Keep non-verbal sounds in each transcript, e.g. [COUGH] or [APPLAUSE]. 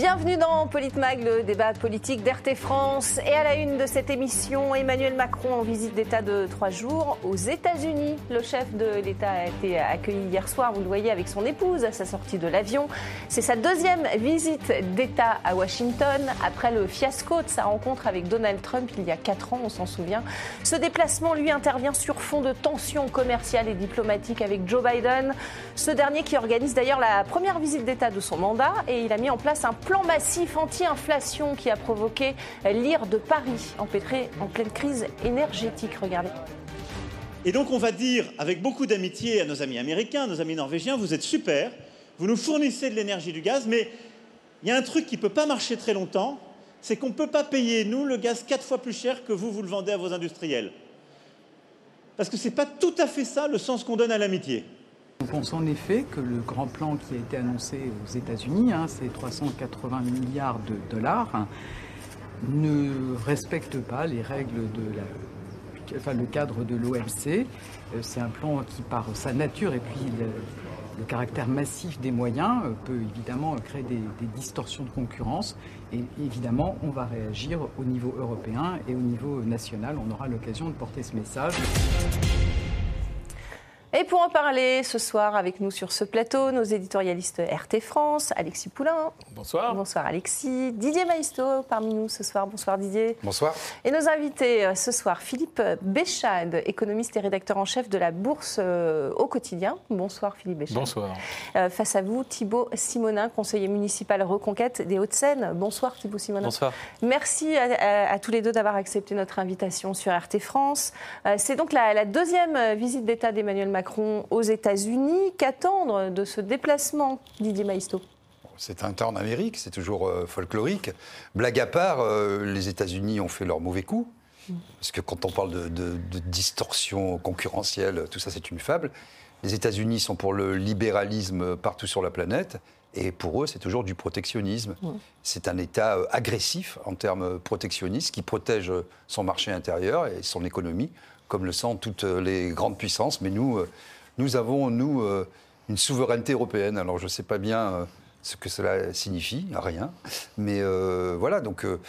Bienvenue dans Politmag, le débat politique d'RT France. Et à la une de cette émission, Emmanuel Macron en visite d'État de trois jours aux États-Unis. Le chef de l'État a été accueilli hier soir, vous le voyez, avec son épouse à sa sortie de l'avion. C'est sa deuxième visite d'État à Washington après le fiasco de sa rencontre avec Donald Trump il y a quatre ans, on s'en souvient. Ce déplacement, lui, intervient sur fond de tensions commerciales et diplomatiques avec Joe Biden. Ce dernier qui organise d'ailleurs la première visite d'État de son mandat et il a mis en place un plan massif anti-inflation qui a provoqué l'ire de Paris, empêtré en pleine crise énergétique. Regardez. Et donc on va dire avec beaucoup d'amitié à nos amis américains, nos amis norvégiens, vous êtes super, vous nous fournissez de l'énergie du gaz, mais il y a un truc qui ne peut pas marcher très longtemps, c'est qu'on ne peut pas payer, nous, le gaz quatre fois plus cher que vous, vous le vendez à vos industriels. Parce que ce n'est pas tout à fait ça le sens qu'on donne à l'amitié. Nous pensons en effet que le grand plan qui a été annoncé aux États-Unis, hein, ces 380 milliards de dollars, ne respecte pas les règles de la, enfin, le cadre de l'OMC. Euh, c'est un plan qui, par sa nature et puis le, caractère massif des moyens, euh, peut évidemment créer des, distorsions de concurrence. Et évidemment, on va réagir au niveau européen et au niveau national. On aura l'occasion de porter ce message. Et pour en parler ce soir avec nous sur ce plateau, nos éditorialistes RT France, Alexis Poulain. Bonsoir. Bonsoir Alexis. Didier Maisto parmi nous ce soir. Bonsoir Didier. Bonsoir. Et nos invités euh, ce soir, Philippe Béchade, économiste et rédacteur en chef de la Bourse euh, au quotidien. Bonsoir Philippe Béchade. Bonsoir. Euh, face à vous, Thibault Simonin, conseiller municipal Reconquête des Hauts-de-Seine. Bonsoir Thibault Simonin. Bonsoir. Merci à, à, à tous les deux d'avoir accepté notre invitation sur RT France. Euh, C'est donc la, la deuxième visite d'État d'Emmanuel Macron Macron aux États-Unis. Qu'attendre de ce déplacement, Didier Maisto? C'est un temps en Amérique, c'est toujours euh, folklorique. Blague à part, euh, les États-Unis ont fait leur mauvais coup. Parce que quand on parle de, de, de distorsion concurrentielle, tout ça c'est une fable. Les États-Unis sont pour le libéralisme partout sur la planète. Et pour eux, c'est toujours du protectionnisme. C'est un État euh, agressif en termes protectionnistes qui protège son marché intérieur et son économie comme le sentent toutes les grandes puissances. Mais nous, nous avons, nous, une souveraineté européenne. Alors je ne sais pas bien ce que cela signifie, rien. Mais euh, voilà, donc euh,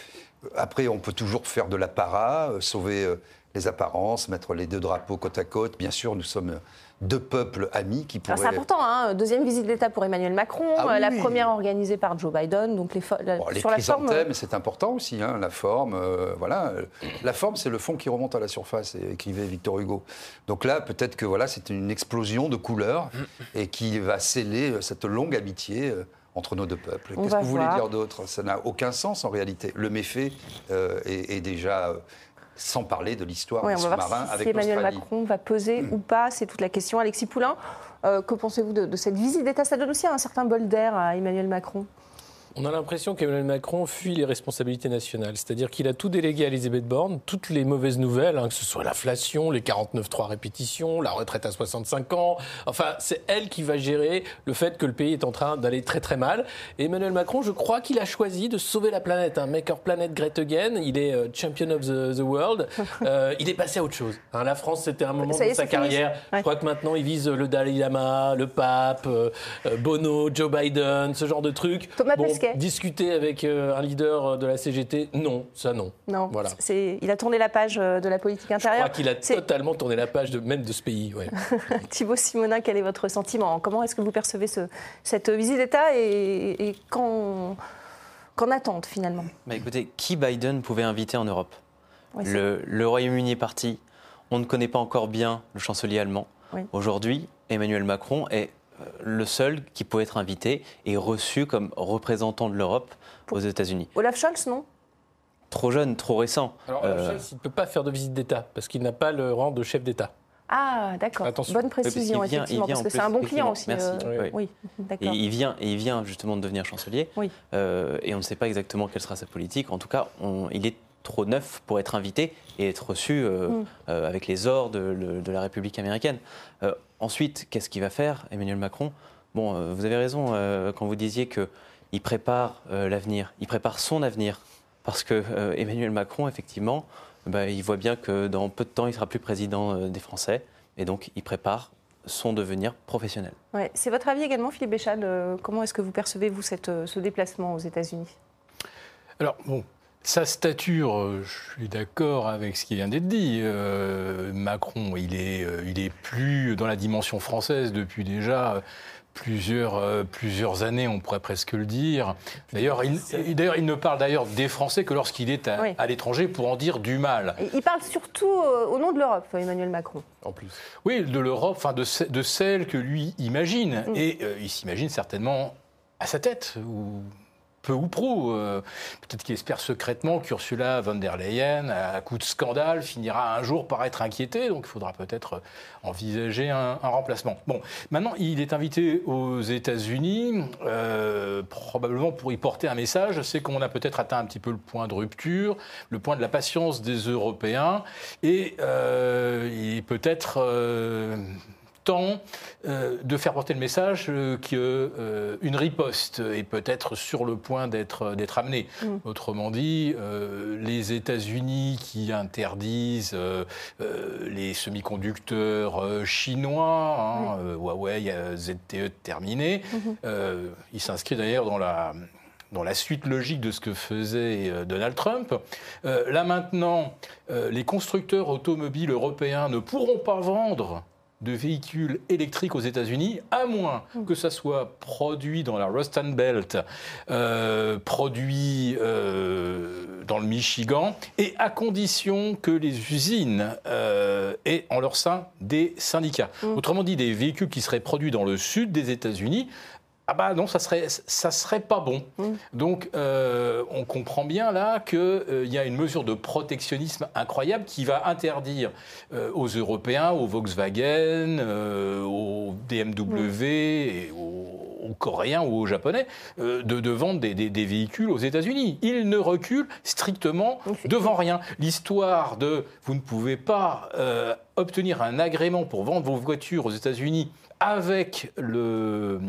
après, on peut toujours faire de l'apparat, euh, sauver les apparences, mettre les deux drapeaux côte à côte. Bien sûr, nous sommes deux peuples amis qui pourraient. C'est important, hein deuxième visite d'État pour Emmanuel Macron, ah oui, la première organisée par Joe Biden. Donc les, la, bon, les sur la forme. c'est important aussi, hein, la forme. Euh, voilà, la forme, c'est le fond qui remonte à la surface, écrivait Victor Hugo. Donc là, peut-être que voilà, c'est une explosion de couleurs et qui va sceller cette longue amitié. Euh, entre nos deux peuples. Qu'est-ce que vous voulez dire d'autre? Ça n'a aucun sens en réalité. Le méfait euh, est, est, déjà euh, sans parler de l'histoire oui, des sous-marins si avec Emmanuel Macron va peser mmh. ou pas, c'est toute la question. Alexis Poulain, euh, que pensez-vous de, de, cette visite d'État Ça donne aussi un certain bol d'air à Emmanuel Macron on a l'impression qu'Emmanuel Macron fuit les responsabilités nationales. C'est-à-dire qu'il a tout délégué à Elisabeth Borne, toutes les mauvaises nouvelles, hein, que ce soit l'inflation, les 49-3 répétitions, la retraite à 65 ans. Enfin, c'est elle qui va gérer le fait que le pays est en train d'aller très très mal. Et Emmanuel Macron, je crois qu'il a choisi de sauver la planète. Hein. Make our planet great again. Il est euh, champion of the, the world. [LAUGHS] Euh, il est passé à autre chose. Hein. La France, c'était un moment Ça y est, de sa carrière. Ouais. Je crois que maintenant, il vise le Dalai Lama, le pape, euh, Bono, Joe Biden, ce genre de trucs. Thomas bon, Discuter avec euh, un leader de la CGT, non, ça non. Non, voilà. il a tourné la page euh, de la politique intérieure. Je crois qu'il a totalement tourné la page de, même de ce pays. Ouais. [LAUGHS] Thibaut Simonin, quel est votre sentiment? Comment est-ce que vous percevez ce, cette visite d'État et, et qu'en qu attente finalement? Bah, Écoutez, qui Biden pouvait inviter en Europe? Oui, Le, le Royaume-Uni est parti. On ne connaît pas encore bien le chancelier allemand. Oui. Aujourd'hui, Emmanuel Macron est le seul qui peut être invité et reçu comme représentant de l'Europe aux États-Unis. Olaf Scholz, non? Trop jeune, trop récent. Alors, Olaf Scholz, il ne peut pas faire de visite d'État parce qu'il n'a pas le rang de chef d'État. Ah, d'accord. Bonne précision, oui, parce, vient, parce que c'est un bon client aussi. Merci. Euh, oui, oui d'accord. Et il vient, et il vient justement de devenir chancelier. Oui. Euh, et on ne sait pas exactement quelle sera sa politique. En tout cas, on, il est trop neuf pour être invité et être reçu euh, mm. euh, avec les ors de, de, la République américaine. Euh, ensuite, qu'est-ce qu'il va faire, Emmanuel Macron? Bon, euh, vous avez raison euh, quand vous disiez qu'il prépare euh, l'avenir, il prépare son avenir. Parce que euh, Emmanuel Macron, effectivement, bah, il voit bien que dans peu de temps, il sera plus président des Français. Et donc, il prépare son devenir professionnel. Ouais. C'est votre avis également, Philippe Béchal euh, Comment est-ce que vous percevez-vous cette, euh, ce déplacement aux États-Unis? Alors, bon, sa stature, euh, je suis d'accord avec ce qui vient d'être dit. Euh, Macron, il est, euh, il est plus dans la dimension française depuis déjà plusieurs, euh, plusieurs années, on pourrait presque le dire. D'ailleurs, il, et d'ailleurs, il ne parle d'ailleurs des Français que lorsqu'il est à, Oui. à l'étranger pour en dire du mal. Et Il parle surtout euh, au nom de l'Europe, Emmanuel Macron. En plus. Oui, de l'Europe, enfin de, de celle que lui imagine. Et euh, il s'imagine certainement à sa tête, ou peu ou prou. euh, Peut-être qu'il espère secrètement qu'Ursula von der Leyen, à coup de scandale, finira un jour par être inquiétée. Donc il faudra peut-être envisager un, remplacement. Bon, maintenant, il est invité aux États-Unis, euh, probablement pour y porter un message. C'est qu'on a peut-être atteint un petit peu le point de rupture, le point de la patience des Européens. Et euh, peut-être. Euh, temps euh, de faire porter le message euh, qu'une riposte est peut-être sur le point d'être d'être amenée. Autrement dit, euh, les États-Unis qui interdisent euh, euh, les semi-conducteurs euh, chinois, hein, euh, Huawei, euh, ZTE terminé, euh, il s'inscrit d'ailleurs dans la dans la suite logique de ce que faisait euh, Donald Trump. Euh, là maintenant, euh, les constructeurs automobiles européens ne pourront pas vendre de véhicules électriques aux États-Unis, à moins que ça soit produit dans la Rust and Belt, euh, produit euh, dans le Michigan, et à condition que les usines euh, aient en leur sein des syndicats. Autrement dit, des véhicules qui seraient produits dans le sud des États-Unis ah bah non, ça serait, ça serait pas bon. Donc euh, on comprend bien là qu'il y a une mesure de protectionnisme incroyable qui va interdire euh, aux Européens, aux Volkswagen, euh, aux BMW, et aux, aux Coréens ou aux Japonais euh, de, de vendre des, des- des véhicules aux États-Unis. Ils ne reculent strictement devant rien. L'histoire de vous ne pouvez pas euh, obtenir un agrément pour vendre vos voitures aux États-Unis avec le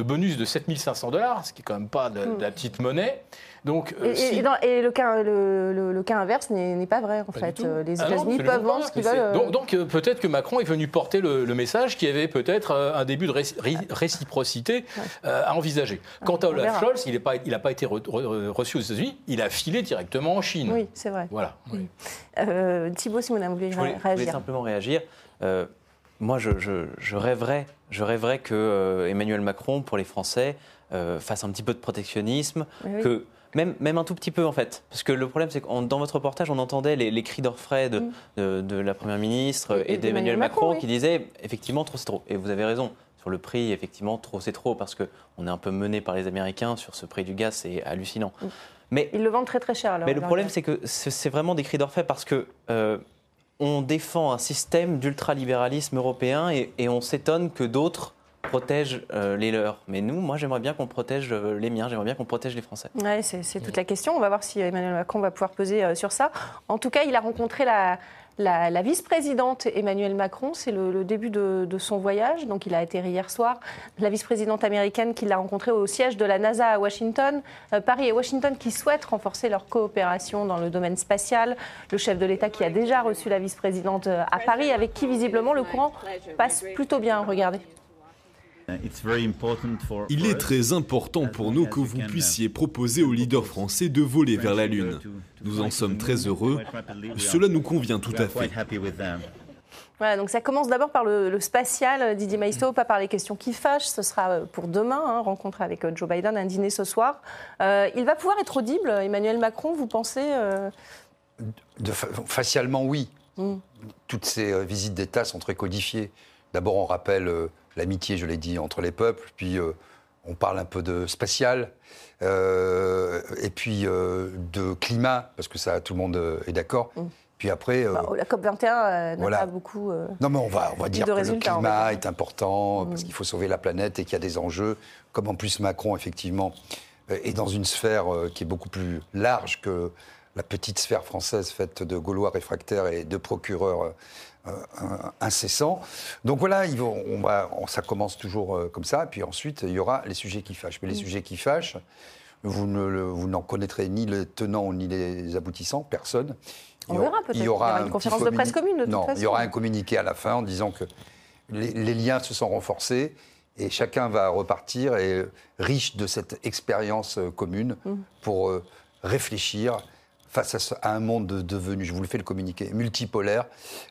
le bonus de 7500 dollars, ce qui est quand même pas de, de la petite monnaie. Donc, euh, Et, si- le, cas, le, le- le cas inverse n'est pas vrai, en Pas fait. Euh, Les Ah États-Unis absolument peuvent pas. vendre ce qu'ils veulent. euh, Donc, donc, euh, peut-être que Macron est venu porter le, le message qui avait peut-être euh, un début de ré- ré- réciprocité euh, à envisager. Quant à Olaf. Scholz, il n'a pas, été re- re- reçu aux États-Unis, il a filé directement en Chine. Oui, c'est vrai. Voilà. oui. Euh, Thibault Simonin, vous voulez Je voulais, je voulais réagir simplement réagir. Moi, je, je- je rêverais, je rêverais que euh, Emmanuel Macron, pour les Français, euh, fasse un petit peu de protectionnisme, Oui, que même, même un tout petit peu en fait. Parce que le problème, c'est que dans votre reportage, on entendait les, les cris d'orfraie de, de, de la Première ministre Et- d'Emmanuel Macron, Macron, oui. qui disaient effectivement trop c'est trop. Et vous avez raison. Sur le prix, effectivement, trop c'est trop, parce qu'on est un peu mené par les Américains sur ce prix du gaz, c'est hallucinant. Mais Ils le vendent très très cher. alors, mais le problème, c'est que c'est c'est vraiment des cris d'orfraie parce que euh, on défend un système d'ultralibéralisme européen et, on s'étonne que d'autres protègent euh, les leurs. Mais nous, moi, j'aimerais bien qu'on protège euh, les miens, j'aimerais bien qu'on protège les Français. Ouais, c'est c'est toute la question. On va voir si Emmanuel Macron va pouvoir peser euh, sur ça. En tout cas, il a rencontré la, la, vice-présidente Emmanuel Macron. C'est le, début de, de son voyage. Donc, il a atterri hier soir. La vice-présidente américaine qu'il a rencontrée au siège de la NASA à Washington. Euh, Paris et Washington qui souhaitent renforcer leur coopération dans le domaine spatial. Le chef de l'État qui a déjà reçu la vice-présidente euh, à Paris, avec qui visiblement le courant passe plutôt bien. Regardez. Il est très important pour nous que vous puissiez proposer aux leaders français de voler vers la Lune. Nous en sommes très heureux. Cela nous convient tout à fait. Voilà, donc ça commence d'abord par le, le spatial, euh, Didier Maisto, pas par les questions qui fâchent. Ce sera euh, pour demain, hein, rencontre avec euh, Joe Biden, un dîner ce soir. Euh, il va pouvoir être audible, Emmanuel Macron, vous pensez euh, De facialement, oui. Mm. Toutes ces euh, visites d'État sont très codifiées. D'abord, on rappelle euh, l'amitié, je l'ai dit, entre les peuples, puis euh, on parle un peu de spatial, euh, et puis euh, de climat, parce que ça, tout le monde est d'accord. Puis après, bah, La COP21 euh, n'a voilà. pas beaucoup. non mais on va, on va dire que le climat est important, parce qu'il faut sauver la planète et qu'il y a des enjeux, comme en plus Macron, effectivement, est dans une sphère qui est beaucoup plus large que la petite sphère française faite de Gaulois réfractaires et de procureurs euh, euh, incessants. Donc voilà, on va, ça commence toujours euh, comme ça, puis ensuite il y aura les sujets qui fâchent. Mais les sujets qui fâchent, vous ne n'en connaîtrez ni les tenants ni les aboutissants, personne. On verra peut-être. Il y Il y aura, aura un une conférence de presse commune, de toute non, il y aura un communiqué à la fin en disant que les, les liens se sont renforcés et chacun va repartir et riche de cette expérience commune pour euh, réfléchir face à, un monde de- devenu, je vous le fais le communiquer, multipolaire.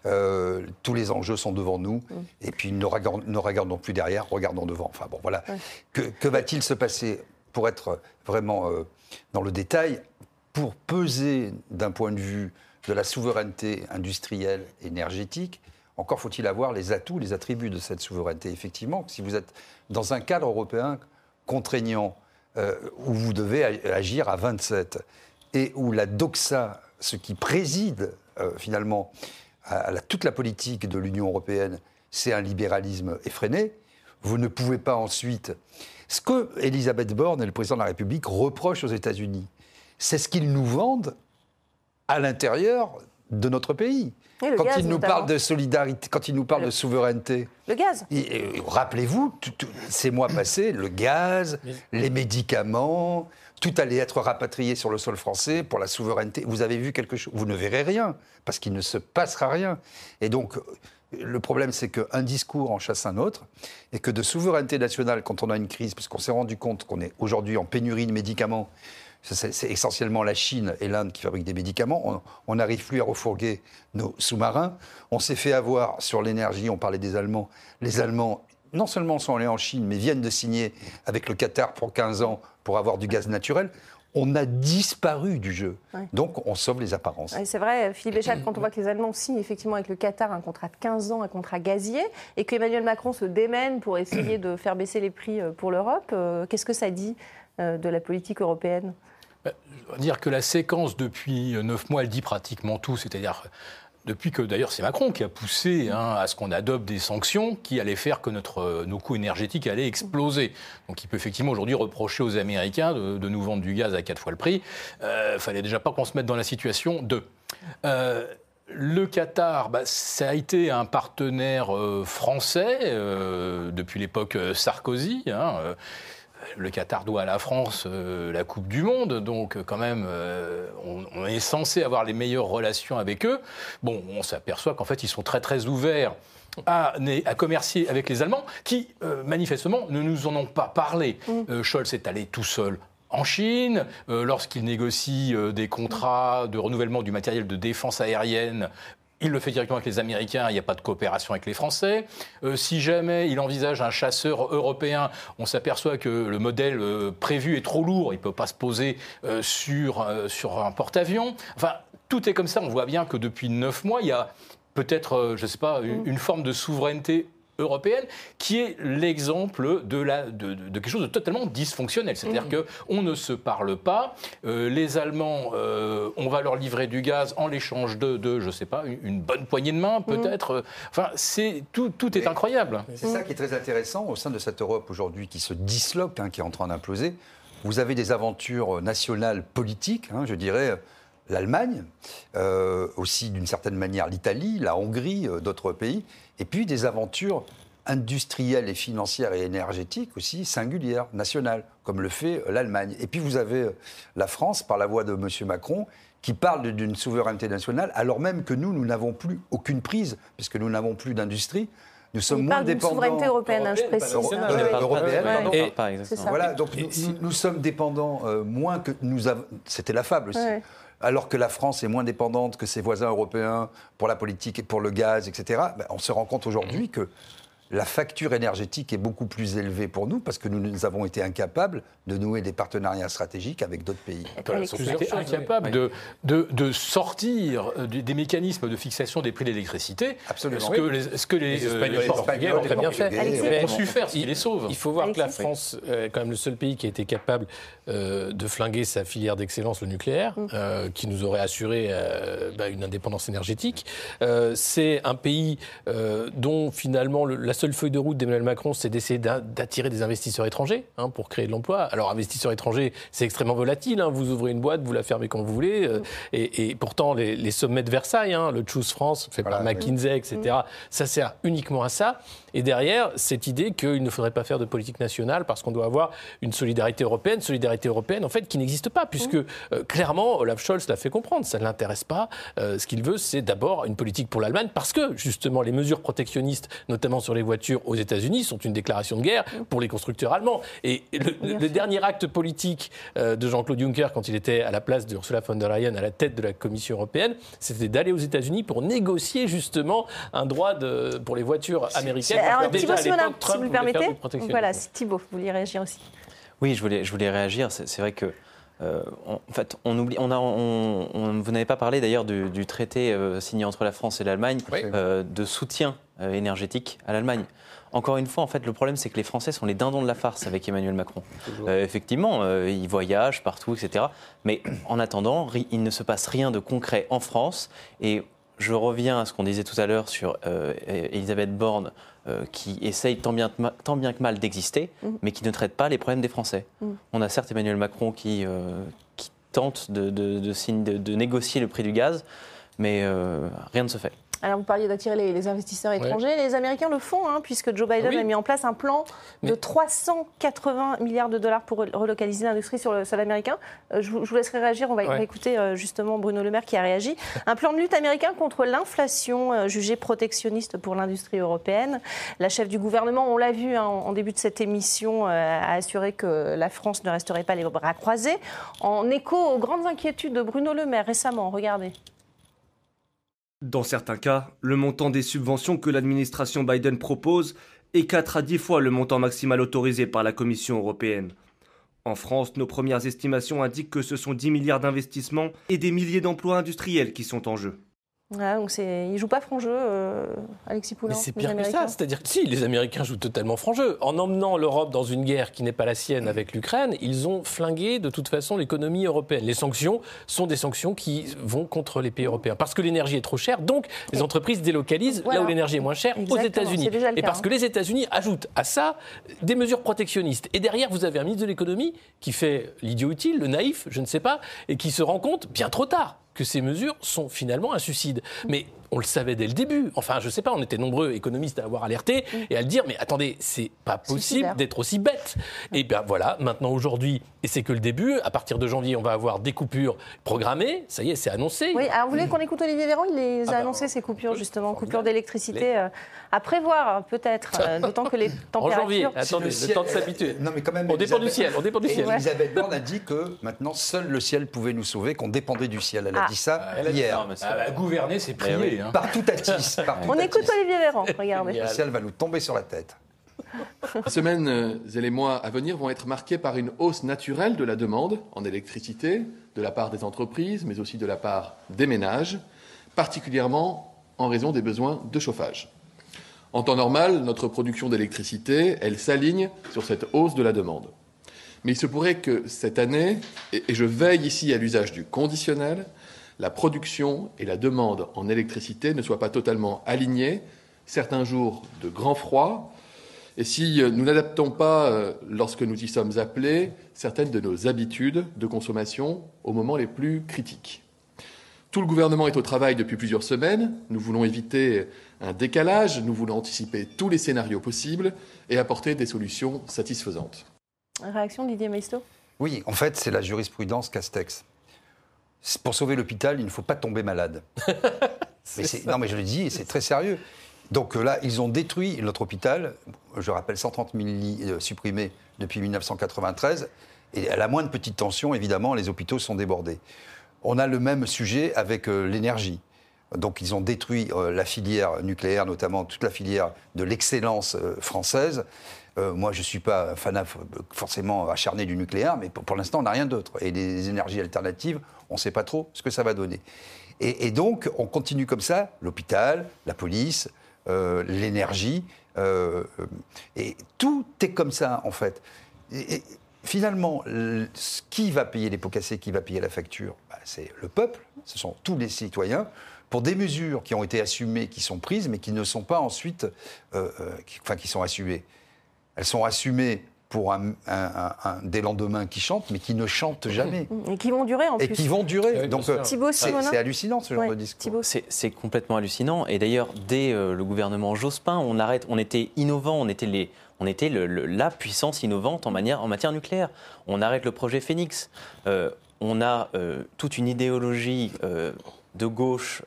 Euh, tous les enjeux sont devant nous. Et puis ne, regardons- ne regardons plus derrière, regardons devant. Enfin bon, voilà. Que, que va-t-il se passer pour être vraiment euh, dans le détail Pour peser d'un point de vue de la souveraineté industrielle, énergétique, encore faut-il avoir les atouts, les attributs de cette souveraineté. Effectivement, si vous êtes dans un cadre européen contraignant, euh, où vous devez agir à 27, et où la doxa, ce qui préside euh, finalement à, la- toute la politique de l'Union européenne, c'est un libéralisme effréné, vous ne pouvez pas ensuite... Ce que Elisabeth Borne et le président de la République reprochent aux États-Unis, c'est ce qu'ils nous vendent à l'intérieur de notre pays. Quand gaz, ils nous parlent de solidarité, quand ils nous parlent Le- de souveraineté, Le gaz. Rappelez-vous, ces mois passés, le gaz, les médicaments, tout allait être rapatrié sur le sol français pour la souveraineté. Vous avez vu quelque chose Vous ne verrez rien, parce qu'il ne se passera rien. Et donc, euh, le problème, c'est qu'un discours en chasse un autre, et que de souveraineté nationale, quand on a une crise, puisqu'on s'est rendu compte qu'on est aujourd'hui en pénurie de médicaments, c'est essentiellement la Chine et l'Inde qui fabriquent des médicaments. On n'arrive plus à refourguer nos sous-marins. On s'est fait avoir sur l'énergie. On parlait des Allemands. Les Allemands, non seulement sont allés en Chine, mais viennent de signer avec le Qatar pour 15 ans pour avoir du gaz naturel. On a disparu du jeu. Ouais. Donc, on sauve les apparences. Ouais, c'est vrai, Philippe Béchal, quand on voit que les Allemands signent effectivement avec le Qatar un contrat de 15 ans, un contrat gazier, et qu'Emmanuel Macron se démène pour essayer de faire baisser les prix euh, pour l'Europe, euh, qu'est-ce que ça dit euh, de la politique européenne? On va dire que la séquence depuis euh, neuf mois, elle dit pratiquement tout. C'est-à-dire, depuis que d'ailleurs c'est Macron qui a poussé hein, à ce qu'on adopte des sanctions qui allaient faire que notre, euh, nos coûts énergétiques allaient exploser. Donc il peut effectivement aujourd'hui reprocher aux Américains de, nous vendre du gaz à quatre fois le prix. Il fallait déjà pas qu'on se mette dans la situation de. Euh, le Qatar, bah, ça a été un partenaire euh, français euh, depuis l'époque euh, Sarkozy. hein, euh, le Qatar doit à la France euh, la Coupe du Monde, donc euh, quand même, euh, on, on est censé avoir les meilleures relations avec eux. Bon, on s'aperçoit qu'en fait, ils sont très très ouverts à, à commercier avec les Allemands, qui euh, manifestement ne nous en ont pas parlé. Euh, Scholz est allé tout seul. En Chine, euh, lorsqu'il négocie euh, des contrats de renouvellement du matériel de défense aérienne, il le fait directement avec les Américains, il n'y a pas de coopération avec les Français. Euh, si jamais il envisage un chasseur européen, on s'aperçoit que le modèle euh, prévu est trop lourd, il ne peut pas se poser euh, sur, euh, sur un porte-avions. Enfin, tout est comme ça. On voit bien que depuis neuf mois, il y a peut-être, euh, je ne sais pas, une, une forme de souveraineté européenne qui est l'exemple de, la, de, de- de quelque chose de totalement dysfonctionnel. C'est-à-dire que qu'on ne se parle pas. Euh, les Allemands, euh, on va leur livrer du gaz en l'échange de, de je ne sais pas, une, une bonne poignée de main peut-être. Enfin, c'est, tout, tout est Mais- incroyable. C'est ça qui est très intéressant au sein de cette Europe aujourd'hui qui se disloque, hein, qui est en train d'imploser. Vous avez des aventures nationales politiques, hein, je dirais euh, l'Allemagne, euh, aussi d'une certaine manière l'Italie, la Hongrie, euh, d'autres pays, et puis des aventures industrielles et financières et énergétiques aussi singulières, nationales, comme le fait euh, l'Allemagne. Et puis vous avez euh, la France, par la voix de M. Macron, qui parle d'une souveraineté nationale, alors même que nous, nous n'avons plus aucune prise, puisque nous n'avons plus d'industrie. Nous sommes Il moins parle dépendants. souveraineté européenne, hein, je Européenne, précise. Euro- euh, Oui, oui. européenne, Et- pas. Voilà, donc nous, si- nous- nous sommes dépendants euh, moins que nous avons. C'était la fable aussi. Ouais. Alors que la France est moins dépendante que ses voisins européens pour la politique et pour le gaz, etc. ben, on se rend compte aujourd'hui que la facture énergétique est beaucoup plus élevée pour nous parce que nous, nous avons été incapables de nouer des partenariats stratégiques avec d'autres pays. Voilà, ils étaient incapables de, de, de sortir des mécanismes de fixation des prix de l'électricité. Absolument. Ce que les, ce que les, Les euh, Espagnols et les Portugais ont très bien fait. Alexis. ont su faire, ce qui les sauve. Il faut voir que la. France euh, est quand même le seul pays qui a été capable euh, de flinguer sa filière d'excellence, le nucléaire, euh, qui nous aurait assuré euh, bah, une indépendance énergétique. Euh, c'est un pays euh, dont finalement le- la seule feuille de route d'Emmanuel Macron, c'est d'essayer d'a- d'attirer des investisseurs étrangers hein, pour créer de l'emploi. Alors investisseurs étrangers, c'est extrêmement volatile. hein. Vous ouvrez une boîte, vous la fermez quand vous voulez. euh, et, et pourtant, les, les sommets de Versailles, hein, le Choose France, fait par oui. McKinsey, etc., ça sert uniquement à ça. Et derrière, cette idée qu'il ne faudrait pas faire de politique nationale parce qu'on doit avoir une solidarité européenne, solidarité européenne en fait qui n'existe pas, puisque euh, clairement, Olaf Scholz l'a fait comprendre, ça ne l'intéresse pas. Euh, ce qu'il veut, c'est d'abord une politique pour l'Allemagne, parce que justement les mesures protectionnistes, notamment sur les voitures aux États-Unis sont une déclaration de guerre pour les constructeurs allemands. Et le, dernier acte politique euh, de Jean-Claude Juncker, quand il était à la place de Ursula von der Leyen à la tête de la Commission européenne, c'était d'aller aux États-Unis pour négocier justement un droit de, pour les voitures américaines. Alors, Thibault Simonin, si vous le permettez, voilà, Thibault, vous vouliez réagir aussi. Oui, je voulais, je voulais réagir. C'est vrai que euh, en fait, on oublie, on a, on, vous n'avez pas parlé d'ailleurs du, traité euh, signé entre la France et l'Allemagne euh, de soutien énergétique à l'Allemagne. Encore une fois, en fait, le problème, c'est que les Français sont les dindons de la farce avec Emmanuel Macron. effectivement, ils voyagent partout, etc. Mais en attendant, il ne se passe rien de concret en France. Et je reviens à ce qu'on disait tout à l'heure sur Elisabeth Borne euh, qui essaye tant bien, tant bien que mal d'exister, mm. mais qui ne traite pas les problèmes des Français. Mm. On a certes Emmanuel Macron qui, euh, qui tente de, de, de, négocier le prix du gaz, mais euh, rien ne se fait. Alors, vous parliez d'attirer les, investisseurs étrangers. Les Américains le font, hein, puisque Joe Biden ah a mis en place un plan de 380 milliards de dollars pour relocaliser l'industrie sur le sol américain. Euh, je, vous, laisserai réagir. On va, écouter euh, justement Bruno Le Maire qui a réagi. Un plan de lutte américain contre l'inflation euh, jugée protectionniste pour l'industrie européenne. La chef du gouvernement, on l'a vu hein, en, début de cette émission, a assuré que la France ne resterait pas les bras croisés. En écho aux grandes inquiétudes de Bruno Le Maire récemment, regardez. Dans certains cas, le montant des subventions que l'administration Biden propose est 4 à 10 fois le montant maximal autorisé par la Commission européenne. En France, nos premières estimations indiquent que ce sont 10 milliards d'investissements et des milliers d'emplois industriels qui sont en jeu. Donc c'est, il joue pas franc jeu, euh, Alexis Poulain. C'est pire que ça, c'est-à-dire que si les Américains jouent totalement franc jeu, en emmenant l'Europe dans une guerre qui n'est pas la sienne avec l'Ukraine, ils ont flingué de toute façon l'économie européenne. Les sanctions sont des sanctions qui vont contre les pays européens parce que l'énergie est trop chère, donc les entreprises délocalisent là où l'énergie est moins chère aux États-Unis. Et parce hein. que les États-Unis ajoutent à ça des mesures protectionnistes. Et derrière, vous avez un ministre de l'économie qui fait l'idiot utile, le naïf, je ne sais pas, et qui se rend compte bien trop tard que ces mesures sont finalement un suicide. Mais on le savait dès le début. Enfin, je ne sais pas, on était nombreux économistes à avoir alerté et à le dire, mais attendez, c'est pas possible d'être aussi bête. Et bien voilà, maintenant aujourd'hui, et c'est que le début, à partir de janvier, on va avoir des coupures programmées, ça y est, c'est annoncé. Oui, alors vous voulez qu'on écoute Olivier Véran? Il les a ah bah, annoncé, ces coupures, justement, coupures d'électricité, euh, à prévoir peut-être, euh, [LAUGHS] d'autant que les températures... En janvier, attendez, le, temps de s'habituer. Non, mais quand même, on dépend du ciel, on dépend du ciel. Elisabeth Borne a [LAUGHS] dit que maintenant, seul le ciel pouvait nous sauver, qu'on dépendait du ciel. Elle a ah. dit ça ah, hier. Ah, gouverner, c'est prier. Hein. Partout à tisse. [LAUGHS] On écoute Olivier Véran, regardez. Le ciel va nous tomber sur la tête. Les semaines euh, et les mois à venir vont être marqués par une hausse naturelle de la demande en électricité de la part des entreprises, mais aussi de la part des ménages, particulièrement en raison des besoins de chauffage. En temps normal, notre production d'électricité, elle s'aligne sur cette hausse de la demande. Mais il se pourrait que cette année, et je veille ici à l'usage du conditionnel, la production et la demande en électricité ne soient pas totalement alignées, certains jours de grand froid, et si nous n'adaptons pas, euh, lorsque nous y sommes appelés, certaines de nos habitudes de consommation au moment les plus critiques. Tout le gouvernement est au travail depuis plusieurs semaines. Nous voulons éviter un décalage, nous voulons anticiper tous les scénarios possibles et apporter des solutions satisfaisantes. Réaction Didier Maisto Oui, en fait, c'est la jurisprudence Castex pour sauver l'hôpital, il ne faut pas tomber malade. [LAUGHS] non, mais je le dis, c'est très sérieux. Donc euh, là, ils ont détruit notre hôpital. Je rappelle 130 000 lits euh, supprimés depuis 1993. Et à la moindre petite tension, évidemment, les hôpitaux sont débordés. On a le même sujet avec euh, l'énergie. Donc ils ont détruit la filière nucléaire, notamment toute la filière de l'excellence française. moi, je ne suis pas fan forcément acharné du nucléaire, mais pour, pour l'instant, on n'a rien d'autre. Et les énergies alternatives, on ne sait pas trop ce que ça va donner. Et, donc, on continue comme ça, l'hôpital, la police, euh, l'énergie, euh, et tout est comme ça, en fait. Et, finalement, qui va payer les pots cassés, qui va payer la facture? Bah, C'est le peuple, ce sont tous les citoyens, pour des mesures qui ont été assumées, qui sont prises, mais qui ne sont pas ensuite, euh, enfin, qui sont assumées. Elles sont assumées pour un, des lendemains qui chantent, mais qui ne chantent jamais. Et qui vont durer en plus. Et qui vont durer. Donc, c'est hallucinant ce genre de discours. C'est complètement hallucinant. Et d'ailleurs, dès euh, le gouvernement Jospin, on, arrête, on était innovant, on était, les, on était le, la puissance innovante en, manière, en matière nucléaire. On arrête le projet Phoenix. Euh, on a euh, toute une idéologie de gauche,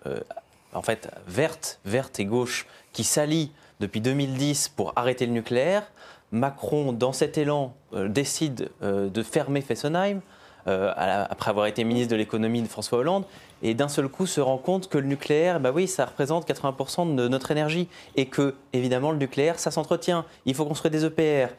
en fait verte, verte et gauche, qui s'allie depuis 2010 pour arrêter le nucléaire. Macron, dans cet élan, euh, décide euh, de fermer Fessenheim, euh, après avoir été ministre de l'économie de François Hollande, et d'un seul coup se rend compte que le nucléaire, bah oui, ça représente 80% de notre énergie, et que, évidemment, le nucléaire, ça s'entretient. Il faut construire des EPR.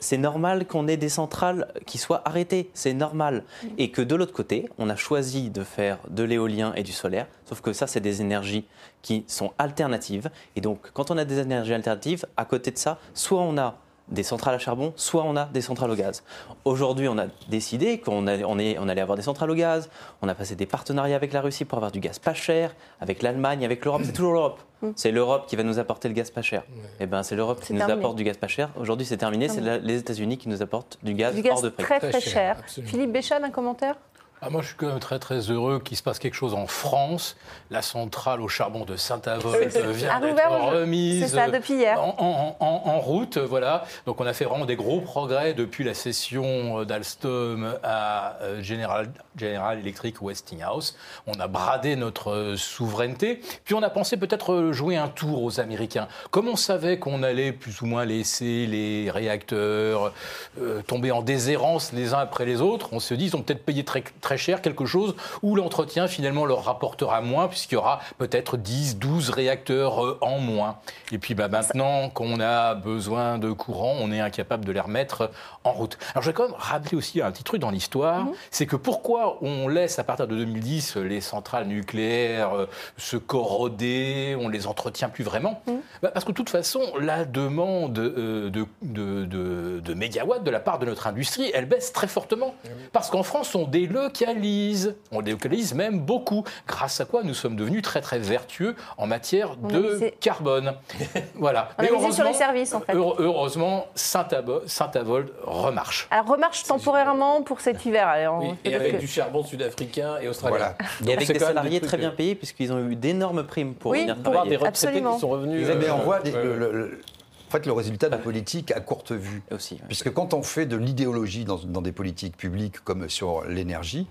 C'est normal qu'on ait des centrales qui soient arrêtées, c'est normal. Et que de l'autre côté, on a choisi de faire de l'éolien et du solaire, sauf que ça, c'est des énergies qui sont alternatives. Et donc, quand on a des énergies alternatives, à côté de ça, soit on a des centrales à charbon, soit on a des centrales au gaz. Aujourd'hui, on a décidé qu'on allait, on est- on allait avoir des centrales au gaz. On a passé des partenariats avec la Russie pour avoir du gaz pas cher, avec l'Allemagne, avec l'Europe. C'est toujours l'Europe. C'est l'Europe qui va nous apporter le gaz pas cher. Et ben, c'est l'Europe qui nous terminé. apporte du gaz pas cher. Aujourd'hui, c'est terminé. C'est les États-Unis qui nous apportent du gaz, Du gaz hors de prix. très très Très cher. cher, absolument. Philippe Béchal, un commentaire? Ah, moi, je suis quand même très très heureux qu'il se passe quelque chose en France. La centrale au charbon de Saint-Avold vient d'être remise. ça, depuis hier. En, en- en- en route, voilà. Donc, on a fait vraiment des gros progrès depuis la cession euh, d'Alstom à euh, General, General Electric Westinghouse. On a bradé notre euh, souveraineté. Puis, on a pensé peut-être jouer un tour aux Américains. Comme on savait qu'on allait plus ou moins laisser les réacteurs euh, tomber en déshérence les uns après les autres, on se dit ils ont peut-être payé très, très cher quelque chose où l'entretien finalement leur rapportera moins puisqu'il y aura peut-être 10, 12 réacteurs euh, en moins. Et puis bah, maintenant qu'on a besoin de courant, on est incapable de les remettre en route. Alors je vais quand même rappeler aussi un petit truc dans l'histoire, c'est que pourquoi on laisse à partir de 2010 les centrales nucléaires euh, se corroder, on les entretient plus vraiment Bah, Parce que de toute façon, la demande euh, de, de, de- de mégawatts de la part de notre industrie, elle baisse très fortement. Parce qu'en France, on délocalise. On délocalise même beaucoup. Grâce à quoi nous sommes devenus très très vertueux en matière On de carbone. [LAUGHS] voilà. On a Mais misé sur les heureusement- services, en fait. heure- Heureusement, Saint-Avo- Saint-Avold remarche. Alors remarche temporairement pour cet hiver. Alors, Oui, et avec que- du charbon sud-africain et australien. Voilà. [LAUGHS] Et avec des salariés très bien euh, payés puisqu'ils ont eu d'énormes primes pour Oui, venir pour- Avoir des travailler. retraités qui sont revenus. Mais euh, on voit des- ouais, le- le- le- en fait, le résultat de la politique à courte vue. Aussi. Puisque quand on fait de l'idéologie dans, dans des politiques publiques comme sur l'énergie,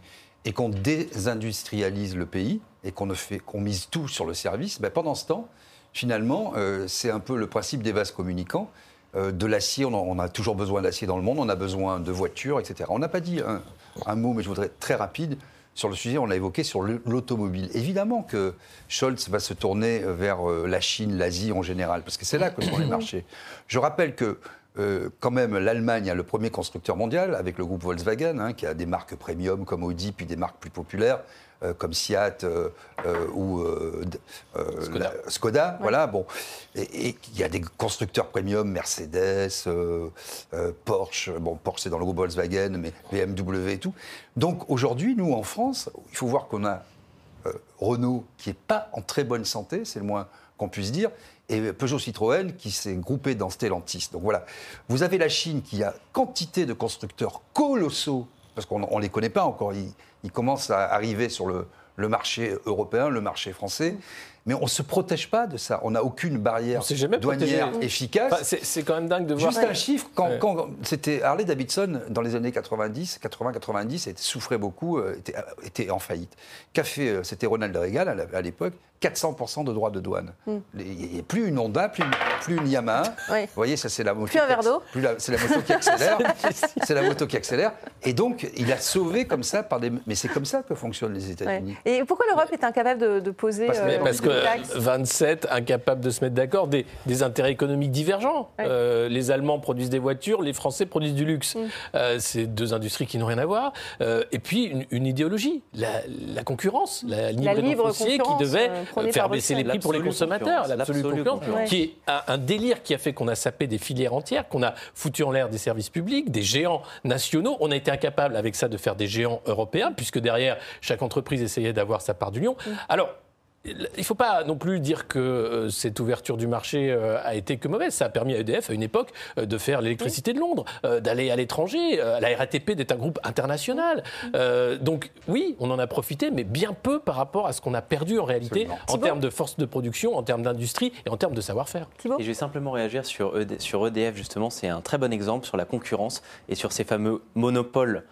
et qu'on désindustrialise le pays, et qu'on mise tout sur le service, ben pendant ce temps, finalement, euh, c'est un peu le principe des vases communicants. Euh, de l'acier, on, a toujours besoin d'acier dans le monde, on a besoin de voitures, etc. On n'a pas dit un, un mot, mais je voudrais être très rapide sur le sujet, on l'a évoqué sur le- l'automobile. Évidemment que Scholz va se tourner vers euh, la Chine, l'Asie en général, parce que c'est là que sont les [COUGHS] marchés. Je rappelle que euh, quand même, l'Allemagne a le premier constructeur mondial avec le groupe Volkswagen, hein, qui a des marques premium comme Audi, puis des marques plus populaires euh, comme Seat euh, euh, ou euh, euh, Skoda. la- Skoda, voilà, bon. Et et il y a des constructeurs premium, Mercedes, euh, euh, Porsche, bon, Porsche c'est dans le groupe Volkswagen, mais BMW et tout. Donc aujourd'hui, nous en France, il faut voir qu'on a euh, Renault qui n'est pas en très bonne santé, c'est le moins qu'on puisse dire, et Peugeot Citroën qui s'est groupé dans Stellantis. Donc voilà, vous avez la Chine qui a quantité de constructeurs colossaux, parce qu'on ne les connaît pas encore, ils, ils commencent à arriver sur le marché européen, le marché français. Mais on ne se protège pas de ça. On n'a aucune barrière douanière protégé. efficace. Enfin, c'est quand même dingue de voir. Juste un chiffre, quand, Ouais. quand- c'était Harley Davidson dans les années 90, 80-90, était- souffrait beaucoup, euh, était, euh, était en faillite. Qu'a fait, euh, c'était Ronald Reagan à l'époque, 400% de droits de douane. Les- Il n'y a plus une Honda, plus une, plus une Yamaha. Oui. Vous voyez, ça c'est la moto. Plus un verre d'eau. C'est la moto qui accélère. [LAUGHS] c'est la moto qui accélère. Et donc, il a sauvé comme ça par des. Mais c'est comme ça que fonctionnent les Ouais. États-Unis. Et pourquoi l'Europe est incapable de, de poser Parce euh, parce que 27 incapables de se mettre d'accord, des, des intérêts économiques divergents. Ouais. Euh, les Allemands produisent des voitures, les Français produisent du luxe. Mm. Euh, c'est deux industries qui n'ont rien à voir. Euh, et puis une, une idéologie, la, la concurrence, la libre, et non libre foncier qui concurrence, devait euh, faire baisser les prix pour les consommateurs, concurrence, l'absolue concurrence, concurrence. qui est un, un délire qui a fait qu'on a sapé des filières entières, qu'on a foutu en l'air des services publics, des géants nationaux. On a été incapable avec ça de faire des géants européens, puisque derrière, chaque entreprise essayait d'avoir sa part du lion. Alors, il ne faut pas non plus dire que euh, cette ouverture du marché euh, a été que mauvaise. Ça a permis à EDF, à une époque, euh, de faire l'électricité de Londres, d'aller à l'étranger, euh, la RATP d'être un groupe international. Donc oui, on en a profité, mais bien peu par rapport à ce qu'on a perdu en réalité Absolument. en termes de force de production, en termes d'industrie et en termes de savoir-faire. Et je vais simplement réagir sur, ED sur EDF, justement. C'est un très bon exemple sur la concurrence et sur ces fameux monopoles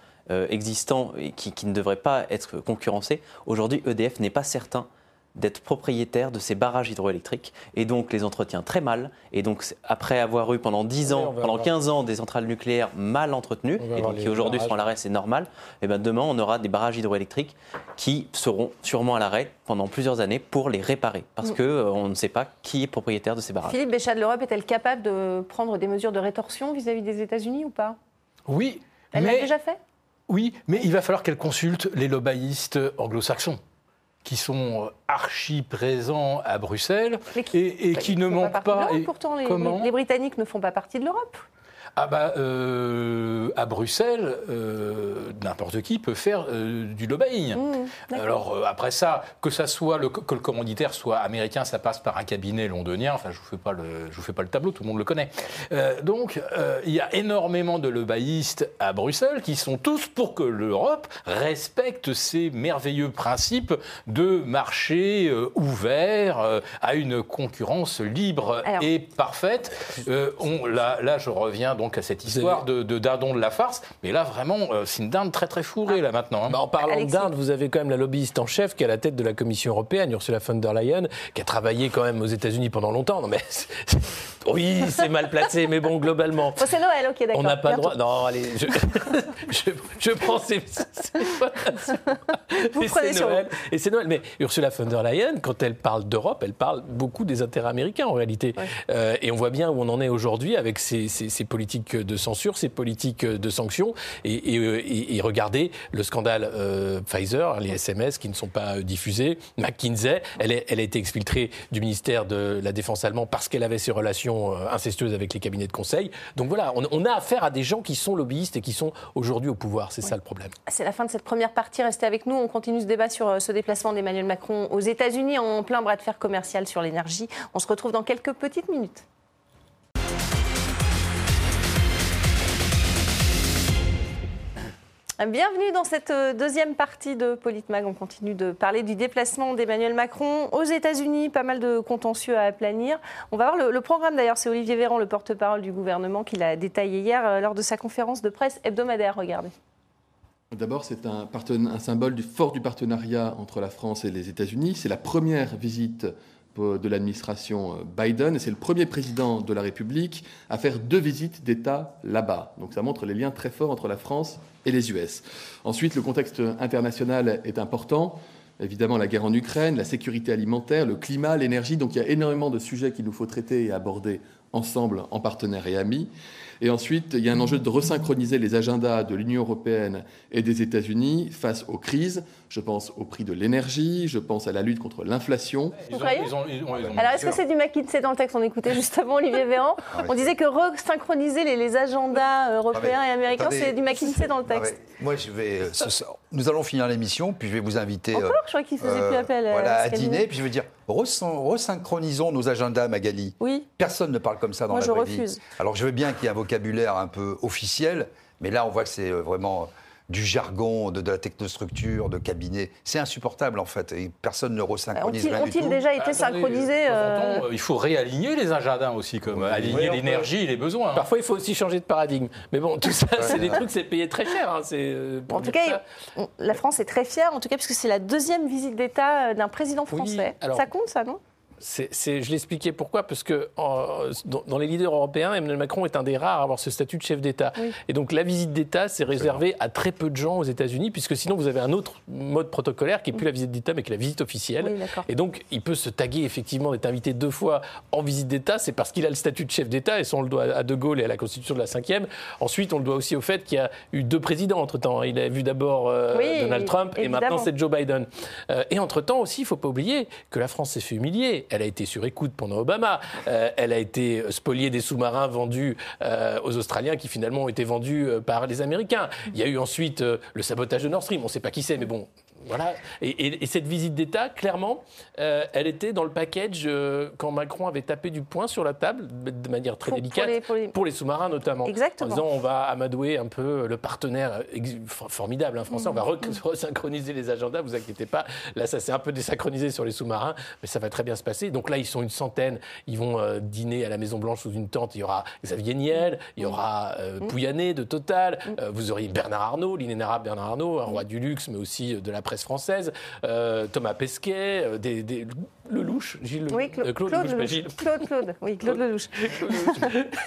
existants et qui, qui ne devraient pas être concurrencés. Aujourd'hui, EDF n'est pas certain d'être propriétaire de ces barrages hydroélectriques et donc les entretient très mal. Et donc, après avoir eu pendant 10 Oui, ans, pendant avoir- 15 ans des centrales nucléaires mal entretenues et donc qui aujourd'hui sont à l'arrêt, c'est normal, et ben demain on aura des barrages hydroélectriques qui seront sûrement à l'arrêt pendant plusieurs années pour les réparer parce Mm. que euh, on ne sait pas qui est propriétaire de ces barrages. Philippe Béchat de l'Europe est-elle capable de prendre des mesures de rétorsion vis-à-vis des États-Unis ou pas? Oui, Elle l'a mais, déjà fait? Oui, mais il va falloir qu'elle consulte les lobbyistes anglo-saxons qui sont euh, archi présents à Bruxelles qui- et, et Bah, qui ne manquent pas. et- pourtant, les, Comment les Britanniques ne font pas partie de l'Europe. Ah bah euh, à Bruxelles, euh, n'importe qui peut faire euh, du lobbying. Mmh. Alors après ça, que ça soit le, que le commanditaire soit américain, ça passe par un cabinet londonien. Enfin, je vous fais pas le, je vous fais pas le tableau, tout le monde le connaît. Donc il y a énormément de lobbyistes à Bruxelles qui sont tous pour que l'Europe respecte ces merveilleux principes de marché ouvert à une concurrence libre Alors- et parfaite. On, là, là, je reviens donc à cette histoire de, de dindon de la farce. Mais là, vraiment, euh, c'est une dinde très très fourrée là maintenant. hein. Bah, en parlant Alexis. d'Inde, vous avez quand même la lobbyiste en chef qui est à la tête de la Commission européenne, Ursula von der Leyen, qui a travaillé quand même aux États-Unis pendant longtemps. Non, mais [LAUGHS] oui, c'est mal placé, mais bon, globalement. C'est Noël, ok, d'accord. On n'a pas le Bientôt. droit. Non, allez, je, [LAUGHS] je, je prends ces. [LAUGHS] Vous prenez sur Noël. Et c'est Noël. Mais Ursula von der Leyen, quand elle parle d'Europe, elle parle beaucoup des intérêts américains en réalité. Euh, et on voit bien où on en est aujourd'hui avec ces, ces- ces politiques de censure, ces politiques de sanctions. Et, et, euh, et- regardez le scandale euh, Pfizer, les SMS qui ne sont pas euh, diffusés. McKinsey, elle, est- elle a été exfiltrée du ministère de la Défense allemand parce qu'elle avait ses relations incestueuses avec les cabinets de conseil. Donc voilà, on, on a affaire à des gens qui sont lobbyistes et qui sont aujourd'hui au pouvoir. C'est ça le problème. C'est la fin de cette première partie. Restez avec nous. On continue ce débat sur ce déplacement d'Emmanuel Macron aux États-Unis en plein bras de fer commercial sur l'énergie. On se retrouve dans quelques petites minutes. Bienvenue dans cette euh, deuxième partie de Politmag. On continue de parler du déplacement d'Emmanuel Macron aux États-Unis. Pas mal de contentieux à aplanir. On va voir le, programme d'ailleurs. C'est Olivier Véran, le porte-parole du gouvernement, qui l'a détaillé hier euh, lors de sa conférence de presse hebdomadaire. Regardez. D'abord, c'est un, un symbole du fort du partenariat entre la France et les États-Unis. C'est la première visite de l'administration euh, Biden c'est le premier président de la République à faire deux visites d'État là-bas. Donc ça montre les liens très forts entre la France et les US. Ensuite, le contexte international est important. Évidemment, la guerre en Ukraine, la sécurité alimentaire, le climat, l'énergie. Donc il y a énormément de sujets qu'il nous faut traiter et aborder ensemble en partenaires et amis. Et ensuite, il y a un enjeu de resynchroniser les agendas de l'Union européenne et des États-Unis face aux crises. Je pense au prix de l'énergie, je pense à la lutte contre l'inflation. Alors, est-ce que c'est du McKinsey dans le texte? On écoutait justement Olivier Véran. Ah On disait que resynchroniser les, les agendas européens Ah, et américains, c'est du McKinsey dans le Ah texte. Moi, je vais. euh, ce nous allons finir l'émission, puis je vais vous inviter. Encore? euh, Je crois qu'il faisait euh, plus appel à voilà, à Scalini. dîner, puis je veux dire, resyn- resynchronisons nos agendas, Magali. Oui. Personne ne parle comme ça dans Moi, la je vraie refuse. vie. Alors, je veux bien qu'il y ait un vocabulaire un peu officiel, mais là, on voit que c'est euh, vraiment du jargon, de, de la technostructure, de cabinet. C'est insupportable, en fait. Et personne ne resynchronise Ont-ils rien du ont-ils déjà été synchronisés euh, euh, Il faut réaligner les agendas aussi, comme euh, aligner Oui, on peut. l'énergie et les besoins. hein. Parfois, il faut aussi changer de paradigme. Mais bon, tout ça, c'est des trucs, c'est payé très cher. hein, euh, En tout cas, ça. la France est très fière, en tout cas, parce que c'est la deuxième visite d'État euh, d'un président Oui, français. alors- Ça compte, ça, non? C'est- je l'expliquais pourquoi, parce que en- dans, dans les leaders européens, Emmanuel Macron est un des rares à avoir ce statut de chef d'État. Oui. Et donc la visite d'État, c'est réservé à très peu de gens aux États-Unis, puisque sinon vous avez un autre mode protocolaire qui est plus la visite d'État, mais qui est la visite officielle. Oui, et donc il peut se taguer effectivement d'être invité deux fois en visite d'État, c'est parce qu'il a le statut de chef d'État, et ça on le doit à De Gaulle et à la Constitution de la 5e. Ensuite, on le doit aussi au fait qu'il y a eu deux présidents entre-temps. Il a vu d'abord euh, Oui, Donald Trump, et maintenant c'est Joe Biden. Euh, et entre-temps aussi, il ne faut pas oublier que la France s'est fait humilier. Elle a été sur écoute pendant Obama. Euh, elle a été spoliée des sous-marins vendus euh, aux Australiens qui finalement ont été vendus euh, par les Américains. Il y a eu ensuite le sabotage de Nord Stream. On ne sait pas qui c'est, mais bon. Voilà. Et, et- et cette visite d'État, clairement, euh, elle était dans le package euh, quand Macron avait tapé du poing sur la table, de manière très Pour- pour délicate, les- pour les- pour les sous-marins notamment. Exactement. En disant on va amadouer un peu le partenaire ex- for- formidable hein, français, on va Mm. re- [LAUGHS] resynchroniser les agendas, vous inquiétez pas. Là, ça s'est un peu désynchronisé sur les sous-marins, mais ça va très bien se passer. Donc là, ils sont une centaine, ils vont euh, dîner à la Maison-Blanche sous une tente. Il y aura Xavier Niel, il y aura euh, Pouyanné de Total, euh, vous auriez Bernard Arnault, l'inénarrable Bernard Arnault, un roi du luxe, mais aussi euh, de la presse française, euh, Thomas Pesquet, euh, des, des- Lelouch, Gilles Oui, Cla- euh, Claude, Lelouch, pas Lelouch. Gilles. Claude, Claude, oui, [LAUGHS] Claude Lelouch.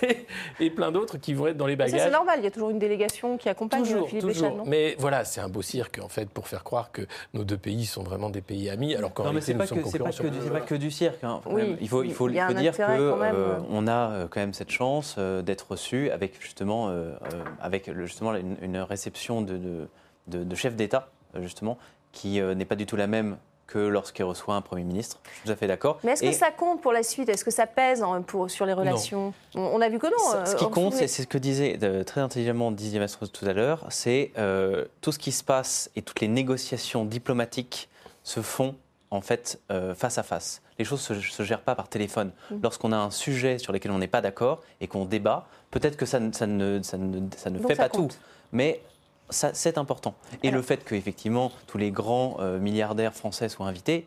et, et plein d'autres qui vont être dans les bagages. c'est normal, il y a toujours une délégation qui accompagne Toujours, Philippe toujours. Non Mais voilà, c'est un beau cirque en fait pour faire croire que nos deux pays sont vraiment des pays amis, alors qu'en Non, mais réalité c'est nous pas, sommes que, c'est pas, sur que, du- c'est pas que du cirque. hein. Oui, il faut, il faut, faut dire intérêt quand même, qu'on euh. on a euh, quand même cette chance euh, d'être reçu avec justement, euh, euh, avec le- justement une, une réception de, de, de- de chef d'État, euh, justement, qui euh, n'est pas du tout la même que lorsqu'il reçoit un Premier ministre. Je suis tout à fait d'accord. Mais est-ce que Et ça compte pour la suite? Est-ce que ça pèse hein, pour, sur les relations? On, on a vu que non. Ce euh, qui compte, c'est ce que disait euh, très intelligemment Didier Mastroz tout à l'heure, c'est euh, tout ce qui se passe et toutes les négociations diplomatiques se font en fait euh, face à face. Les choses ne se, se gèrent pas par téléphone. Mm. Lorsqu'on a un sujet sur lequel on n'est pas d'accord et qu'on débat, peut-être que ça, ne- ça ne, ça ne- ça ne Donc fait ça pas compte. tout, mais c'est important. Et Alors- le fait qu'effectivement tous les grands euh, milliardaires français soient invités,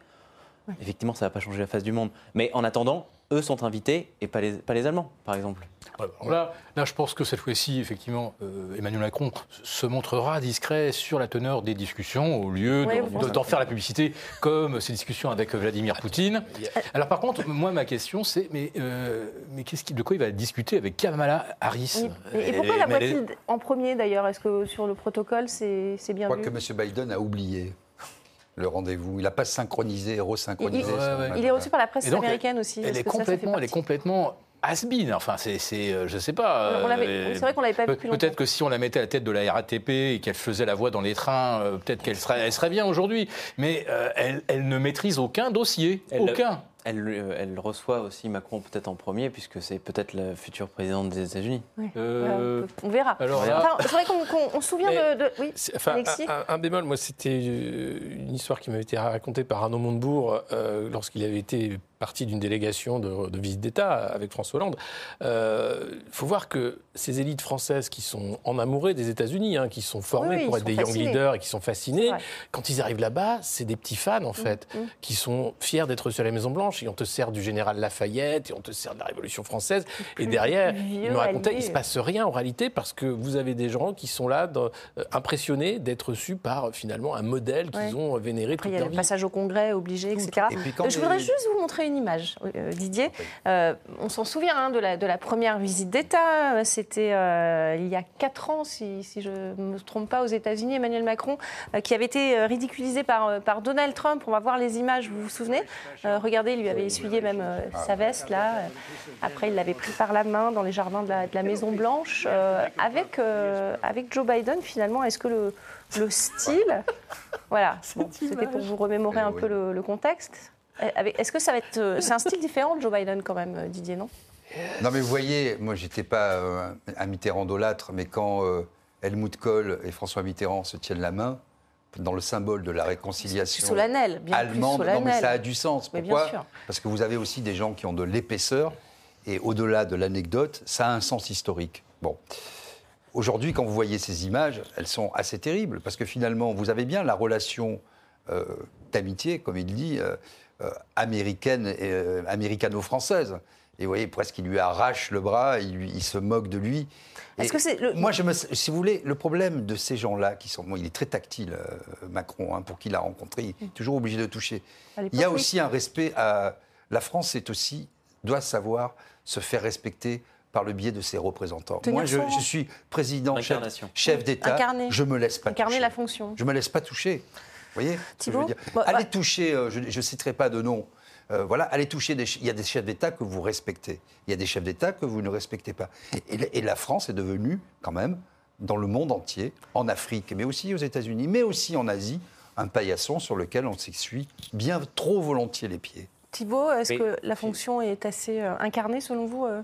effectivement ça ne va pas changer la face du monde. Mais en attendant, eux sont invités et pas les, pas les Allemands, par exemple. Alors Là, là, je pense que cette fois-ci, effectivement, euh, Emmanuel Macron se montrera discret sur la teneur des discussions au lieu de- d'en faire la publicité comme ces discussions avec Vladimir Poutine. Alors par contre, moi, ma question, c'est mais, euh, mais qu'est-ce qui, de quoi il va discuter avec Kamala Harris Oui. Et, et pourquoi la voit-il en premier d'ailleurs? Est-ce que sur le protocole, c'est c'est bien Je vu? crois que M. Biden a oublié le rendez-vous. Il n'a pas synchronisé, resynchronisé. Il- il- son Ouais, ouais. agenda. Il est reçu par la presse donc, américaine aussi. Elle est que ça, complètement, elle est complètement has-been. Enfin, c'est, c'est, euh, je sais pas. On l'avait- euh, C'est vrai qu'on l'avait pas vu Pe- depuis longtemps. Peut-être que si on la mettait à la tête de la RATP et qu'elle faisait la voix dans les trains, euh, peut-être qu'elle serait, elle serait bien aujourd'hui. Mais euh, elle, elle ne maîtrise aucun dossier. Elle- aucun. Elle, euh, elle reçoit aussi Macron peut-être en premier, puisque c'est peut-être la future présidente des États-Unis. Ouais. Euh, on verra. alors là- Enfin, c'est vrai qu'on qu'on- on se souvient Mais- de, de- Oui, C'est- Enfin, Alexis un, bémol, moi, c'était euh, une histoire qui m'avait été racontée par Arnaud Montebourg euh, lorsqu'il avait été partie d'une délégation de, de visite d'État avec François Hollande. Il faut voir que ces élites françaises qui sont en amoureux des États-Unis, hein, qui sont formées Oui, oui, pour être des young fascinés. leaders et qui sont vrai. quand ils arrivent là-bas, c'est des petits fans, en fait, mm. qui sont fiers d'être sur la Et on te sert du général Lafayette et on te sert de la Révolution française. Et derrière, il me racontait, il se passe rien en réalité parce que vous avez des gens qui sont là dans- euh, impressionnés d'être reçus par euh, finalement un modèle qu'ils Ouais. ont vénéré Après, toute il y a le passage au Congrès obligé, etc. Et puis quand Euh, Je voudrais les- juste vous montrer une image, euh, Didier. Euh, on s'en souvient hein, de, la, de la première visite d'État. C'était euh, il y a quatre ans, si, si je ne me trompe pas, aux États-Unis. Emmanuel Macron, euh, qui avait été euh, ridiculisé par, euh, par Donald Trump. On va voir les images, vous vous souvenez? Euh, Regardez, il lui avait essuyé même euh, sa veste, là. Après, il l'avait pris par la main dans les jardins de la, de la Maison-Blanche. Euh, avec, euh, avec Joe Biden, finalement, est-ce que le, le style. [LAUGHS] Voilà, Bon, c'était pour vous remémorer un Eh peu le, le contexte. Avec- Est-ce que ça va être. C'est un style différent de Joe Biden, quand même, Didier, non? Non, mais vous voyez, moi, j'étais pas euh, un Mitterrand-dolâtre, mais quand euh, Helmut Kohl et François Mitterrand se tiennent la main, dans le symbole de la réconciliation bien allemande, plus non, mais ça a du sens. Pourquoi. Parce que vous avez aussi des gens qui ont de l'épaisseur, et au-delà de l'anecdote, ça a un sens historique. Bon. Aujourd'hui, quand vous voyez ces images, elles sont assez terribles, parce que finalement, vous avez bien la relation euh, d'amitié, comme il dit, euh, euh, américaine et euh, américano-française. Et vous voyez, presque, il lui arrache le bras, il, lui- il se moque de lui. Est-ce que c'est le- Moi, je me, si vous voulez, le problème de ces gens-là, qui sont, bon, il est très tactile, euh, Macron, hein, pour qui il a rencontré, il est toujours obligé de toucher. Il y a aussi un respect à. La France est aussi, doit savoir se faire respecter par le biais de ses représentants. Tenir Moi, je, suis président, chef, d'État. Je me laisse pas Incarner toucher. la fonction. Je me laisse pas toucher. Vous voyez ce que je veux Thibault dire? Bah, Allez bah- toucher, euh, je ne citerai pas de nom, euh, voilà, allez toucher, des, il y a des chefs d'État que vous respectez, il y a des chefs d'État que vous ne respectez pas. Et, la- et la France est devenue, quand même, dans le monde entier, en Afrique, mais aussi aux États-Unis, mais aussi en Asie, un paillasson sur lequel on s'essuie bien trop volontiers les pieds. Thibault, est-ce Oui. que la fonction est assez euh, incarnée, selon vous euh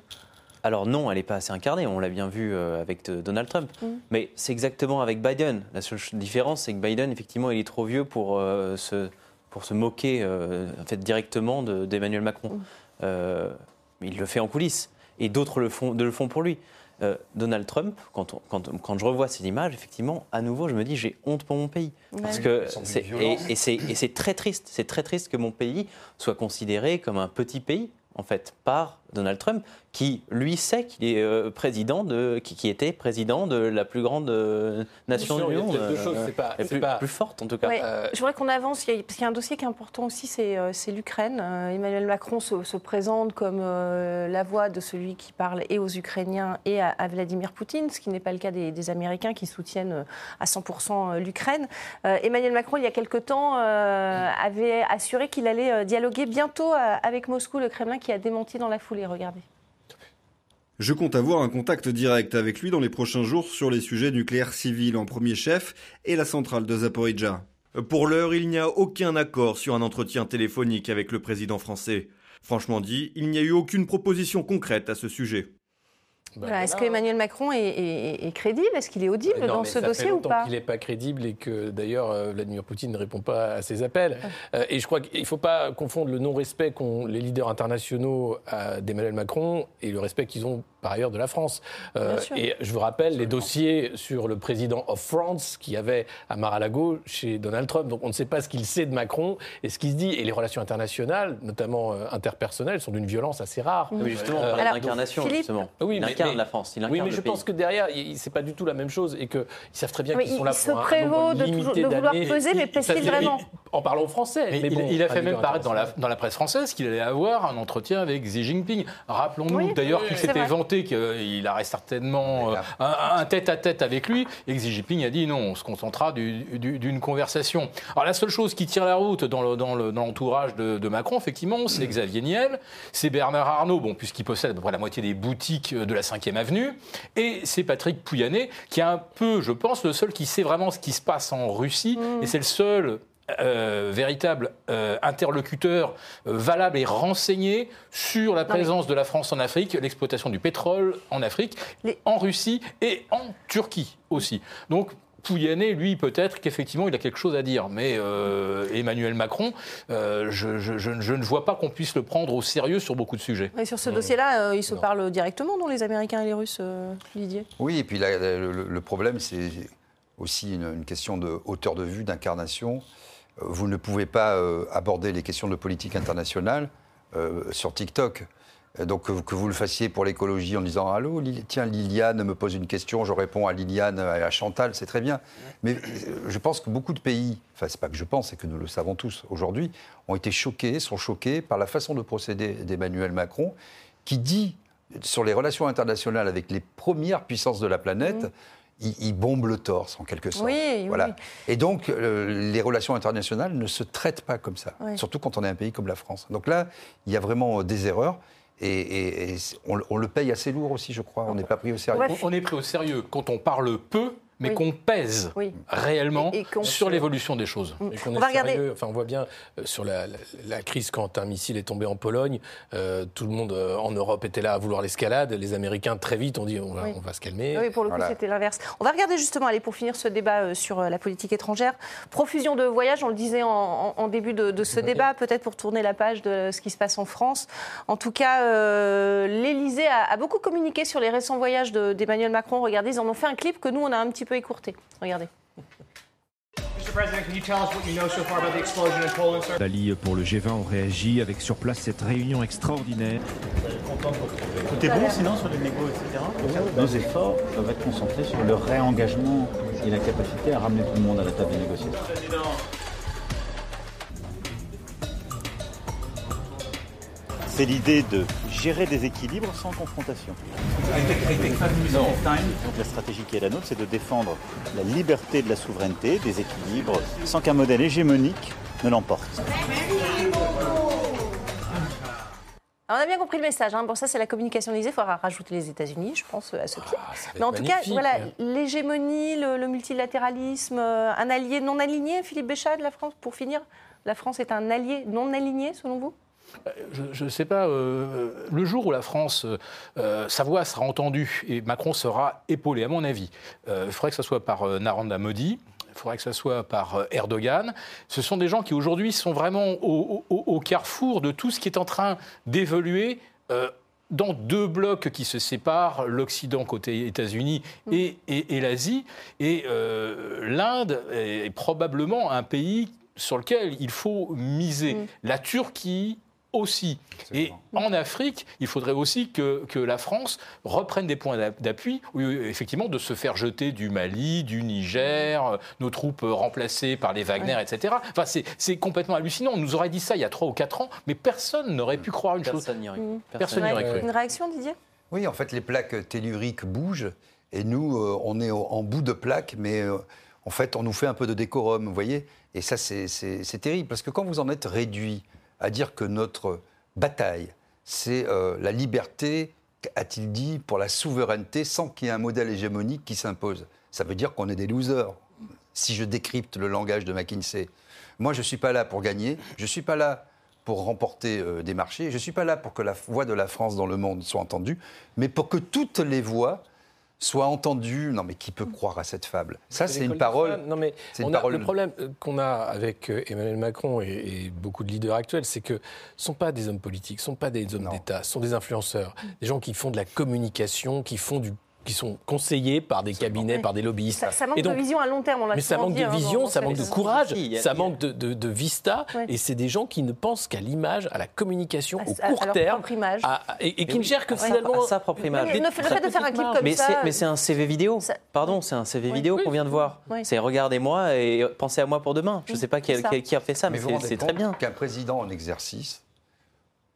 Alors non, elle n'est pas assez incarnée, on l'a bien vu avec Donald Trump. Mm. Mais c'est exactement avec Biden. La seule différence, c'est que Biden, effectivement, il est trop vieux pour, euh, se, pour se moquer euh, en fait, directement de- d'Emmanuel Macron. Mm. Euh, il le fait en coulisses. Et d'autres le font, de le font pour lui. Euh, Donald Trump, quand, on- quand, quand je revois ces images, effectivement, à nouveau, je me dis j'ai honte pour mon pays. Parce que et, violence. et c'est et c'est très triste. C'est très triste que mon pays soit considéré comme un petit pays, en fait, par Donald Trump, qui lui sait qu'il est euh, président de, qui, qui était président de la plus grande euh, nation du il y a monde, euh, c'est pas- plus, pas- plus forte en tout cas. Ouais, Euh, Je voudrais qu'on avance, parce qu'il y a un dossier qui est important aussi, c'est euh, l'Ukraine. Euh, Emmanuel Macron se, se présente comme euh, la voix de celui qui parle et aux Ukrainiens et à, à Vladimir Poutine, ce qui n'est pas le cas des, des Américains qui soutiennent à 100% l'Ukraine. Euh, Emmanuel Macron, il y a quelque temps, euh, avait assuré qu'il allait dialoguer bientôt avec Moscou, le Kremlin qui a démenti dans la foulée. Je compte avoir un contact direct avec lui dans les prochains jours sur les sujets nucléaires civils en premier chef et la centrale de Zaporizhzhia. Pour l'heure, il n'y a aucun accord sur un entretien téléphonique avec le président français. Franchement dit, il n'y a eu aucune proposition concrète à ce sujet. Bah, Voilà, Est-ce qu'Emmanuel Macron est, est- est crédible? Est-ce qu'il est audible Non, dans ce ça dossier fait ou pas? qu'il n'est pas crédible et que d'ailleurs euh, Vladimir Poutine ne répond pas à ses appels. Euh, et je crois qu'il ne faut pas confondre le non-respect qu'ont les leaders internationaux euh, d'Emmanuel Macron et le respect qu'ils ont par ailleurs de la France. Euh, et je vous rappelle les dossiers sur le président of France qui avait à Mar-a-Lago chez Donald Trump. Donc on ne sait pas ce qu'il sait de Macron et ce qu'il se dit. Et les relations internationales, notamment euh, interpersonnelles, sont d'une violence assez rare. Ah Oui, justement, on Euh, parlait d'incarnation, justement. Oui, il mais- incarne mais- la France, il incarne Oui, mais le je pays. pense que derrière, c'est pas du tout la même chose et qu'ils savent très bien qu'ils sont là se pour un prévaut de toujours- de vouloir peser, mais Et pèse-t-il vraiment En parlant français. Mais Mais il, bon, il a fait même paraître dans la, dans la presse française qu'il allait avoir un entretien avec Xi Jinping. Rappelons-nous Oui, d'ailleurs qu'il s'était vrai. Vanté qu'il aurait certainement euh, un un tête-à-tête avec lui et Xi Jinping a dit non, on se concentrera du- du- d'une conversation. Alors la seule chose qui tire la route dans le- dans le- dans l'entourage de, de Macron, effectivement, c'est Xavier Niel, c'est Bernard Arnault, bon, puisqu'il possède à peu près la moitié des boutiques de la 5e avenue, et c'est Patrick Pouyanné, qui est un peu, je pense, le seul qui sait vraiment ce qui se passe en Russie, et c'est le seul euh, véritable euh, interlocuteur euh, valable et renseigné sur la présence de la France en Afrique, l'exploitation du pétrole en Afrique, Les- en Russie et en Turquie aussi. Donc Pouyanné, lui, peut-être qu'effectivement, il a quelque chose à dire. Mais euh, Emmanuel Macron, euh, je, je- je- je ne vois pas qu'on puisse le prendre au sérieux sur beaucoup de sujets. Et sur ce dossier-là, euh, ils se parlent directement, non, les Américains et les Russes, euh, Didier? Oui, et puis le, le problème, c'est aussi une, une question de hauteur de vue, d'incarnation. Vous ne pouvez pas euh, aborder les questions de politique internationale euh, sur TikTok. Donc que, vous- le fassiez pour l'écologie en disant Allô, tiens, Liliane me pose une question, je réponds à Liliane, à Chantal, c'est très bien. Mais euh, je pense que beaucoup de pays, enfin, c'est pas que je pense, c'est que nous le savons tous aujourd'hui, ont été choqués, sont choqués par la façon de procéder d'Emmanuel Macron, qui dit sur les relations internationales avec les premières puissances de la planète, il, il bombe le torse en quelque sorte. Oui, oui, voilà. oui. Et donc, euh, les relations internationales ne se traitent pas comme ça, Oui. surtout quand on est un pays comme la France. Donc là, il y a vraiment euh, des erreurs. Et, et- et c'est- on, on le paye assez lourd aussi, je crois. On n'est pas pris au sérieux. On est pris au sérieux quand on parle peu, mais Oui. qu'on pèse Oui. réellement Et- et qu'on- sur l'évolution des choses. Et qu'on On est va regarder. Enfin, on voit bien euh, sur la, la- la crise quand un missile est tombé en Pologne, euh, tout le monde euh, en Europe était là à vouloir l'escalade. Les Américains très vite ont dit on va, Oui. on va se calmer. Oui, pour le coup, Voilà. c'était l'inverse. On va regarder justement, allez, pour finir ce débat euh, sur euh, la politique étrangère, profusion de voyages, on le disait en, en- en début de, de ce débat, peut-être pour tourner la page de ce qui se passe en France. En tout cas, euh, l'Élysée a, a beaucoup communiqué sur les récents voyages de- d'Emmanuel Macron. Regardez, ils en ont fait un clip que nous, on a un petit peu écourté. Regardez. Mr. President, can you tell us what you know so far about the explosion in Poland, sir? Dali pour le G20 ont réagi avec sur place cette réunion extraordinaire. Tout est bon sinon sur les négos, etc. Nos efforts doivent être concentrés sur le réengagement et la capacité à ramener tout le monde à la table des négociations. C'est l'idée de gérer des équilibres sans confrontation. Non. Donc la stratégie qui est la nôtre, c'est de défendre la liberté de la souveraineté, des équilibres, sans qu'un modèle hégémonique ne l'emporte. On a bien compris le message. Hein. Bon, ça, c'est la communication d'Élysée. Il faudra rajouter les États-Unis, je pense, à ce clip. Ah, Mais en tout cas, voilà, l'hégémonie, le, le multilatéralisme, euh, un allié non aligné, Philippe Béchat de la France, pour finir, la France est un allié non aligné, selon vous? Je ne sais pas, euh, le jour où la France, euh, sa voix sera entendue et Macron sera épaulé, à mon avis, euh, il faudrait que ce soit par euh, Narendra Modi, il faudrait que ce soit par euh, Erdogan. Ce sont des gens qui aujourd'hui sont vraiment au, au- au carrefour de tout ce qui est en train d'évoluer. euh, dans deux blocs qui se séparent, l'Occident côté États-Unis et, et- et l'Asie. Et euh, l'Inde est probablement un pays sur lequel il faut miser. La Turquie aussi. Et en Afrique, il faudrait aussi que, que la France reprenne des points d'a- d'appui, effectivement, de se faire jeter du Mali, du Niger, euh, nos troupes euh, remplacées par les Wagner, etc. Enfin, c'est- c'est complètement hallucinant. On nous aurait dit ça il y a trois ou quatre ans, mais personne n'aurait pu croire une chose. Personne n'y aurait cru. Personne n'y aurait cru. Une réaction, Didier? Oui, en fait, les plaques telluriques bougent et nous, euh, on est en bout de plaque, mais euh, en fait, on nous fait un peu de décorum, vous voyez? Et ça, c'est terrible, parce que quand vous en êtes réduit à dire que notre bataille, c'est euh, la liberté, a-t-il dit, pour la souveraineté, sans qu'il y ait un modèle hégémonique qui s'impose, ça veut dire qu'on est des losers, si je décrypte le langage de McKinsey. Moi, je ne suis pas là pour gagner, je ne suis pas là pour remporter euh, des marchés, je ne suis pas là pour que la voix de la France dans le monde soit entendue, mais pour que toutes les voix soient entendues. Non, mais qui peut croire à cette fable? Ça, c'est une parole. Non, mais c'est une on a- parole- le problème euh, qu'on a avec euh, Emmanuel Macron et, et beaucoup de leaders actuels, c'est que ce ne sont pas des hommes politiques, ce ne sont pas des hommes d'État, ce sont des influenceurs, des gens qui font de la communication, qui font du qui sont conseillés par des cabinets, par des lobbyistes. Ça, ça manque Et donc- de vision à long terme, on l'a mais ça manque dit, de hein, vision, ça manque de courage, a- ça manque de, de- de vista, Ouais. et c'est des gens qui ne pensent qu'à l'image, à la communication, À- au à- à court leur terme, propre image. à- à- et, et qui Mais ne gèrent que à sa- finalement à sa propre image. Mais le, le fait de faire un clip comme mais ça. c'est, mais c'est un CV vidéo. Ça- Pardon, c'est un CV Oui. vidéo Oui. qu'on vient de voir. Oui. C'est regardez-moi et pensez à moi pour demain. Je ne sais pas qui, a fait ça, mais, c'est, très bien. Qu'un président en exercice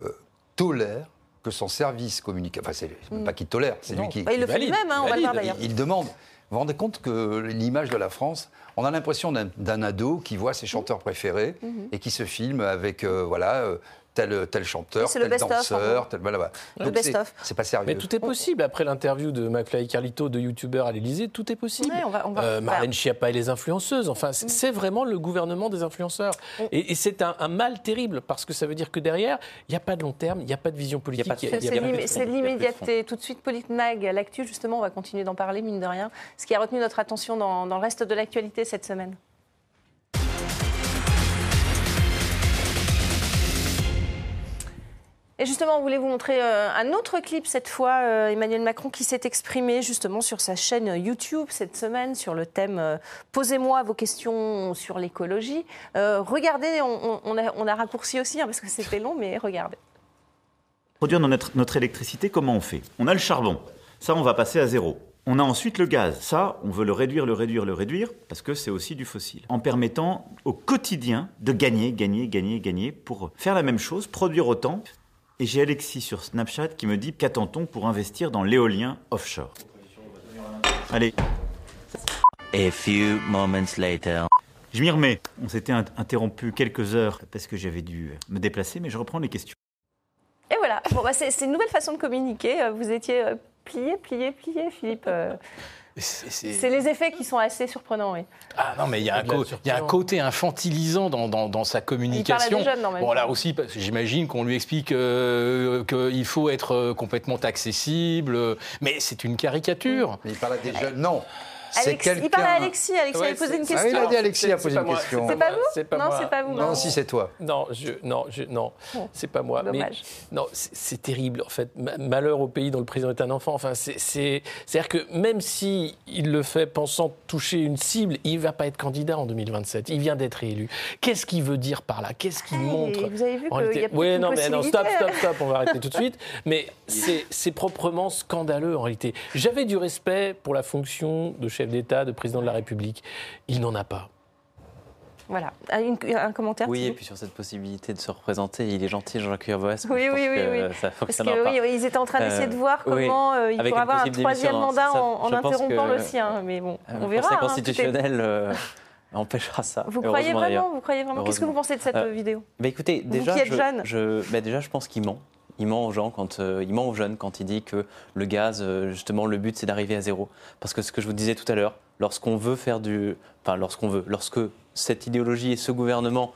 euh, tolère que son service communique. Enfin, c'est même pas qu'il tolère, c'est lui qui. Bah, il le fait lui-même, hein, on va le voir d'ailleurs. Il, il demande. Vous vous rendez compte que l'image de la France, on a l'impression d'un ado qui voit ses chanteurs préférés Mhm. et qui se filme avec euh, voilà euh, tel tel chanteur, tel danseur, tel voilà. voilà. Le best-of. C'est pas sérieux. Mais tout est possible. Après l'interview de McFly et Carlito, de youtubeurs à l'Élysée, tout est possible. Ouais, on va- on va- Euh, Marlène. Schiappa et les influenceuses. Enfin, Mm. c'est c'est vraiment le gouvernement des influenceurs. Et, et c'est un, un mal terrible parce que ça veut dire que derrière, il n'y a pas de long terme, il n'y a pas de vision politique. C'est l'immédiateté. Tout de suite, Politmag, l'actu, justement, on va continuer d'en parler, mine de rien. Ce qui a retenu notre attention dans, dans le reste de l'actualité cette semaine. Et justement, on voulait vous montrer euh, un autre clip cette fois, euh, Emmanuel Macron qui s'est exprimé justement sur sa chaîne YouTube cette semaine sur le thème euh, Posez-moi vos questions sur l'écologie. Regardez, on a raccourci aussi hein, parce que c'était long, mais regardez. Produire notre, notre électricité, comment on fait? On a le charbon. Ça, on va passer à zéro. On a ensuite le gaz. Ça, on veut le réduire, le réduire, le réduire, parce que c'est aussi du fossile. En permettant au quotidien de gagner, gagner, gagner, gagner pour faire la même chose, produire autant. Et j'ai Alexis sur Snapchat qui me dit qu'attend-on pour investir dans l'éolien offshore? Allez. A few moments later. Je m'y remets. On s'était in- interrompu quelques heures parce que j'avais dû me déplacer, mais je reprends les questions. Et voilà, bon, bah, c'est une nouvelle façon de communiquer. Euh, Vous étiez euh, plié, plié, plié, Philippe. C'est les effets qui sont assez surprenants, oui. Ah non, mais il y, a un Au-delà de co- il y a un surprenant. côté infantilisant dans, dans- dans sa communication. des jeunes, même bon, là aussi, j'imagine qu'on lui explique euh, qu'il faut être euh, complètement accessible, euh, mais c'est une caricature. Mais il parle à des jeunes. Non. C'est il parle à Alexis. Alexis Ouais, avait posé une Ah, question. il a dit Alexis a posé une moi, question. C'est pas vous pas Non, c'est pas vous. Non, si c'est toi. Non, je, non, je, non, Bon. c'est pas moi. Dommage. Mais non, c'est terrible en fait. Ma- Malheur au pays dont le président est un enfant. Enfin, c'est, c'est, c'est-à-dire que même si il le fait pensant toucher une cible, il va pas être candidat en 2027. Il vient d'être élu. Qu'est-ce qu'il veut dire par là? Qu'est-ce qu'il Hey, montre? vous avez vu qu'il y a qu'une non, mais non, stop, stop, stop. On va arrêter tout de suite. Mais c'est, c'est proprement scandaleux en réalité. J'avais du respect pour la fonction de chef d'État, de président de la République. Il n'en a pas. Voilà. Un, une- un commentaire Oui, et puis sur cette possibilité de se représenter, il est gentil, Jean-Jacques Urvoas. Oui, je pense oui, oui, que oui. Ça Parce que pas. oui, ils étaient en train d'essayer de Euh, voir oui, comment euh, il pourrait avoir un troisième mandat ça, en, interrompant que, le sien. Mais bon, Euh, on le verra. Conseil hein, constitutionnel euh, [LAUGHS] empêchera ça. Vous croyez vraiment. Vous croyez vraiment? Qu'est-ce que vous pensez de cette Euh, vidéo? Bah écoutez, Vous déjà, qui êtes je, jeune. je- bah déjà, je pense qu'il ment. Il ment aux quand euh, il ment aux jeunes quand il dit que le gaz, euh, justement, le but c'est d'arriver à zéro. Parce que ce que je vous disais tout à l'heure, lorsqu'on veut faire du, enfin lorsqu'on veut, lorsque cette idéologie et ce gouvernement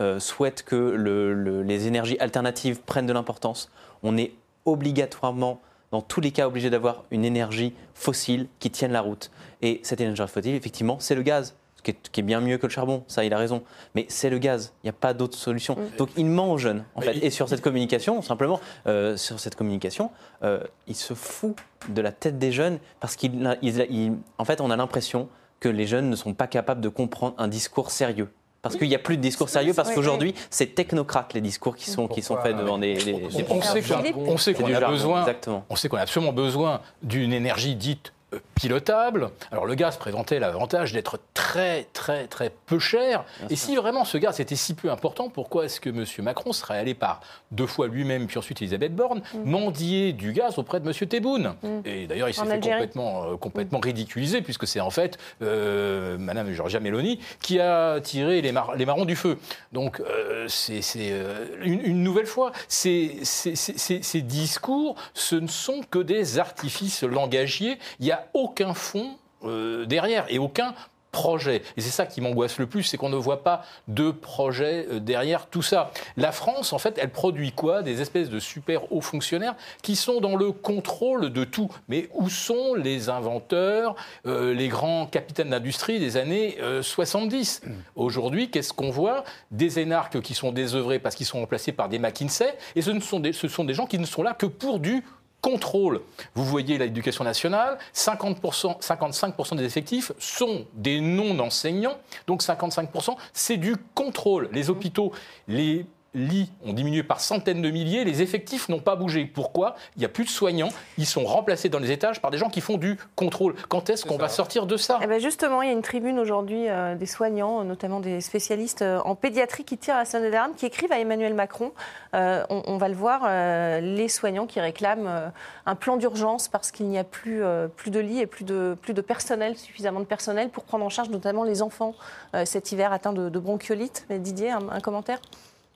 euh, souhaitent que le- le- les énergies alternatives prennent de l'importance, on est obligatoirement, dans tous les cas, obligé d'avoir une énergie fossile qui tienne la route. Et cette énergie fossile, effectivement, c'est le gaz. Qui est, qui est bien mieux que le charbon, ça il a raison. Mais c'est le gaz, il n'y a pas d'autre solution. Donc il ment aux jeunes, en Mais fait. il- Et sur cette communication, simplement, euh, sur cette communication, euh, il se fout de la tête des jeunes parce qu'il, il- il- en fait, on a l'impression que les jeunes ne sont pas capables de comprendre un discours sérieux. Parce qu'il n'y a plus de discours sérieux, parce qu'aujourd'hui, c'est technocrate les discours qui sont, qui sont faits devant des. On sait qu'on on sait C'est qu'on du a besoin, Exactement. on sait qu'on a absolument besoin d'une énergie dite pilotable. Alors le gaz présentait l'avantage d'être très très très peu cher. Et si vraiment ce gaz était si peu important, pourquoi est-ce que M. Macron serait allé par deux fois lui-même puis ensuite Elisabeth Borne mendier du gaz auprès de M. Tebboune Mm. Et d'ailleurs il s'est fait Algérie. complètement euh, complètement ridiculisé puisque c'est en fait euh, Madame Giorgia Meloni qui a tiré les, mar- les marrons du feu. Donc euh, c'est c'est, euh, une, une nouvelle fois ces, ces- ces- ces- ces discours ce ne sont que des artifices langagiers. Il n'y a aucun fond euh, derrière et aucun projet. Et c'est ça qui m'angoisse le plus, c'est qu'on ne voit pas de projet euh, derrière tout ça. La France, en fait, elle produit quoi? Des espèces de super hauts fonctionnaires qui sont dans le contrôle de tout. Mais où sont les inventeurs, euh, les grands capitaines d'industrie des années euh, 70 Aujourd'hui, qu'est-ce qu'on voit? Des énarques qui sont désœuvrés parce qu'ils sont remplacés par des McKinsey, et ce, ne sont ce sont des gens qui ne sont là que pour du contrôle. Vous voyez l'éducation nationale, 50%, 55% des effectifs sont des non-enseignants, donc 55% c'est du contrôle. Les hôpitaux, les lits ont diminué par centaines de milliers, les effectifs n'ont pas bougé. Pourquoi? Il n'y a plus de soignants, ils sont remplacés dans les étages par des gens qui font du contrôle. Quand est-ce qu'on va sortir de ça? Eh ben justement, il y a une tribune aujourd'hui euh, des soignants, notamment des spécialistes euh, en pédiatrie, qui tirent la sonnette d'alarme, qui écrivent à Emmanuel Macron. Euh, on, on va le voir, euh, les soignants qui réclament euh, un plan d'urgence parce qu'il n'y a plus, euh, plus de lits et plus de, plus de personnel, suffisamment de personnel pour prendre en charge notamment les enfants euh, cet hiver atteints de, de bronchiolite. Mais Didier, un, un commentaire?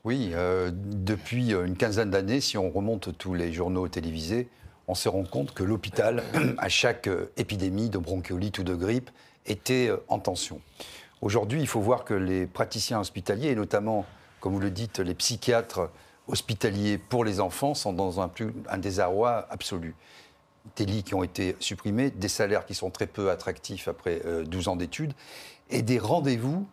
Oui, euh, depuis euh, une quinzaine d'années, si on remonte tous les journaux télévisés, on se rend compte que l'hôpital, [CLEARS THROAT] à chaque euh, épidémie de bronchiolite ou de grippe, était en tension. Aujourd'hui, il faut voir que les praticiens hospitaliers, et notamment, comme vous le dites, les psychiatres hospitaliers pour les enfants, sont dans un, un désarroi absolu. Des lits qui ont été supprimés, des salaires qui sont très peu attractifs après euh, 12 ans d'études, et des rendez-vous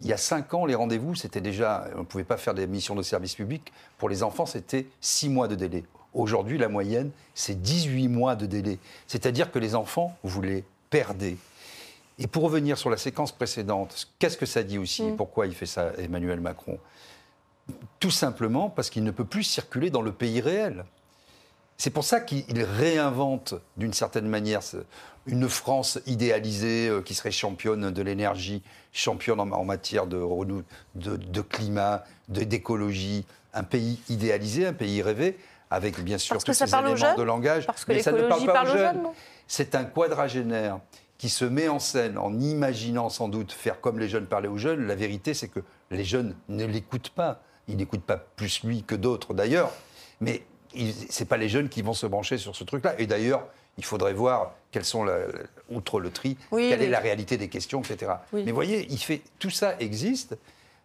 il y a cinq ans, les rendez-vous, c'était déjà, on ne pouvait pas faire des missions de service public. Pour les enfants, c'était six mois de délai. Aujourd'hui, la moyenne, c'est 18 mois de délai. C'est-à-dire que les enfants, vous les perdez. Et pour revenir sur la séquence précédente, qu'est-ce que ça dit aussi Mm. Pourquoi il fait ça, Emmanuel Macron? Tout simplement parce qu'il ne peut plus circuler dans le pays réel. C'est pour ça qu'il réinvente d'une certaine manière une France idéalisée euh, qui serait championne de l'énergie, championne en, matière de, de, de climat, de- d'écologie, un pays idéalisé, un pays rêvé, avec bien sûr Parce tous ces éléments de langage. Parce que mais ça ne parle pas parle aux jeunes. C'est un quadragénaire qui se met en scène en imaginant sans doute faire comme les jeunes parlaient aux jeunes. La vérité, c'est que les jeunes ne l'écoutent pas. Ils n'écoutent pas plus lui que d'autres d'ailleurs. Mais ce n'est pas les jeunes qui vont se brancher sur ce truc-là. Et d'ailleurs, il faudrait voir quelles sont, la- outre le tri, Oui, quelle oui. est la réalité des questions, etc. Oui. Mais voyez, il fait, tout ça existe.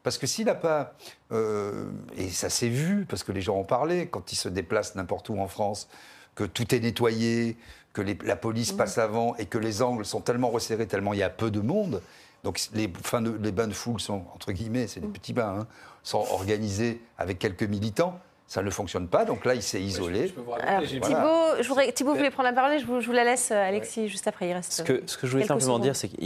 Parce que s'il n'a pas, euh, et ça s'est vu, parce que les gens en parlaient, quand ils se déplacent n'importe où en France, que tout est nettoyé, que les- la police passe avant et que les angles sont tellement resserrés, tellement il y a peu de monde. Donc les, fins de- les bains de foule sont, entre guillemets, c'est des petits bains, hein, sont organisés avec quelques militants. Ça ne fonctionne pas, donc là il s'est isolé. Alors, Voilà. Thibault, je voudrais, Thibault voulait prendre la parole, je vous, je vous la laisse, euh, Alexis, juste après. Il reste Ce que, ce que je voulais simplement secondes. dire, c'est que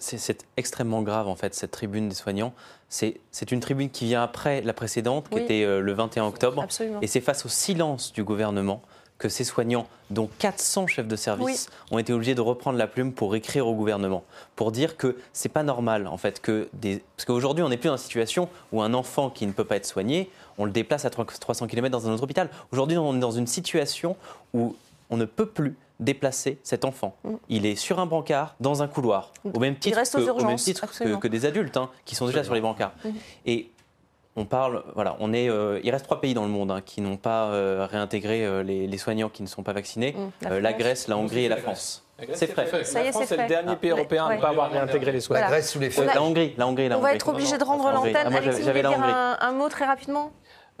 c'est extrêmement grave, en fait, cette tribune des soignants. C'est c'est une tribune qui vient après la précédente, qui Oui. était euh, le 21 octobre. Absolument. Et c'est face au silence du gouvernement que ces soignants, dont 400 chefs de service, ont été obligés de reprendre la plume pour écrire au gouvernement, pour dire que c'est pas normal, en fait, que des... Parce qu'aujourd'hui, on n'est plus dans une situation où un enfant qui ne peut pas être soigné, on le déplace à 300 km dans un autre hôpital. Aujourd'hui, on est dans une situation où on ne peut plus déplacer cet enfant. Il est sur un brancard, dans un couloir, au même titre, que, au même urgences, titre que, absolument. que des adultes hein, qui sont déjà sur les brancards. Et on parle, voilà, on est, euh, il reste trois pays dans le monde hein, qui n'ont pas euh, réintégré euh, les, les soignants qui ne sont pas vaccinés. Mm, la Euh, la. Grèce, la Hongrie et la France. C'est est, La France c'est est le dernier pays Ah, européen à ne ouais. pas avoir réintégré les soignants. La Grèce sous les La Hongrie, la Hongrie, la On va être obligé de rendre l'antenne. Ah, j'avais un mot très rapidement?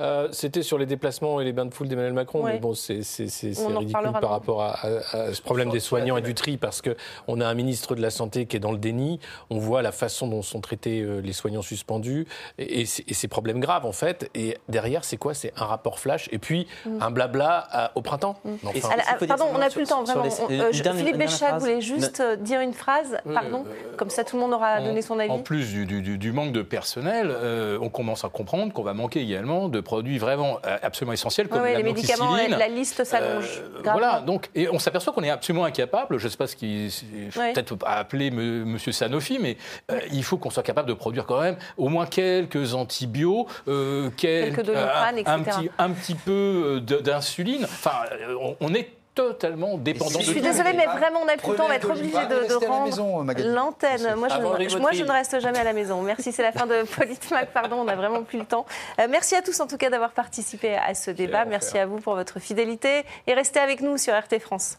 Euh, C'était sur les déplacements et les bains de foule d'Emmanuel Macron, Ouais. mais bon, c'est ridicule par rapport à, à- à ce problème des soignants et du tri, parce qu'on a un ministre de la Santé qui est dans le déni. On voit la façon dont sont traités euh, les soignants suspendus et, et c'est- et ces problèmes graves, en fait. Et derrière, c'est quoi? C'est un rapport flash et puis Mm. un blabla à- au printemps. Enfin, dire pardon, on n'a plus le temps, vraiment. les- On- une euh, je- dernière- Philippe Béchat voulait juste euh, dire une phrase, pardon, comme ça tout le monde aura donné son avis. En plus du, du- du- du manque de personnel, euh, on commence à comprendre qu'on va manquer également de produits vraiment euh, absolument essentiels comme la les médicaments, la, liste s'allonge. Euh, voilà, donc, et on s'aperçoit qu'on est absolument incapable, je ne sais pas ce qui, Ouais. peut-être appeler M. Monsieur Sanofi, mais euh, il faut qu'on soit capable de produire quand même au moins quelques antibiotiques, euh, quel- Quelques Doliprane, un, un etc. petit, un petit peu d'insuline. Enfin, on, on est totalement dépendant de Je suis désolée, mais vraiment, on n'a plus le temps. On va être Prenez un obligé de, rendre l'antenne. Moi, je, moi, je ne reste jamais à la maison. Merci, c'est la fin de [LAUGHS] Politmac. Pardon, on n'a vraiment plus le temps. Euh, merci à tous, en tout cas, d'avoir participé à ce débat. Merci à vous pour votre fidélité. Et restez avec nous sur RT France.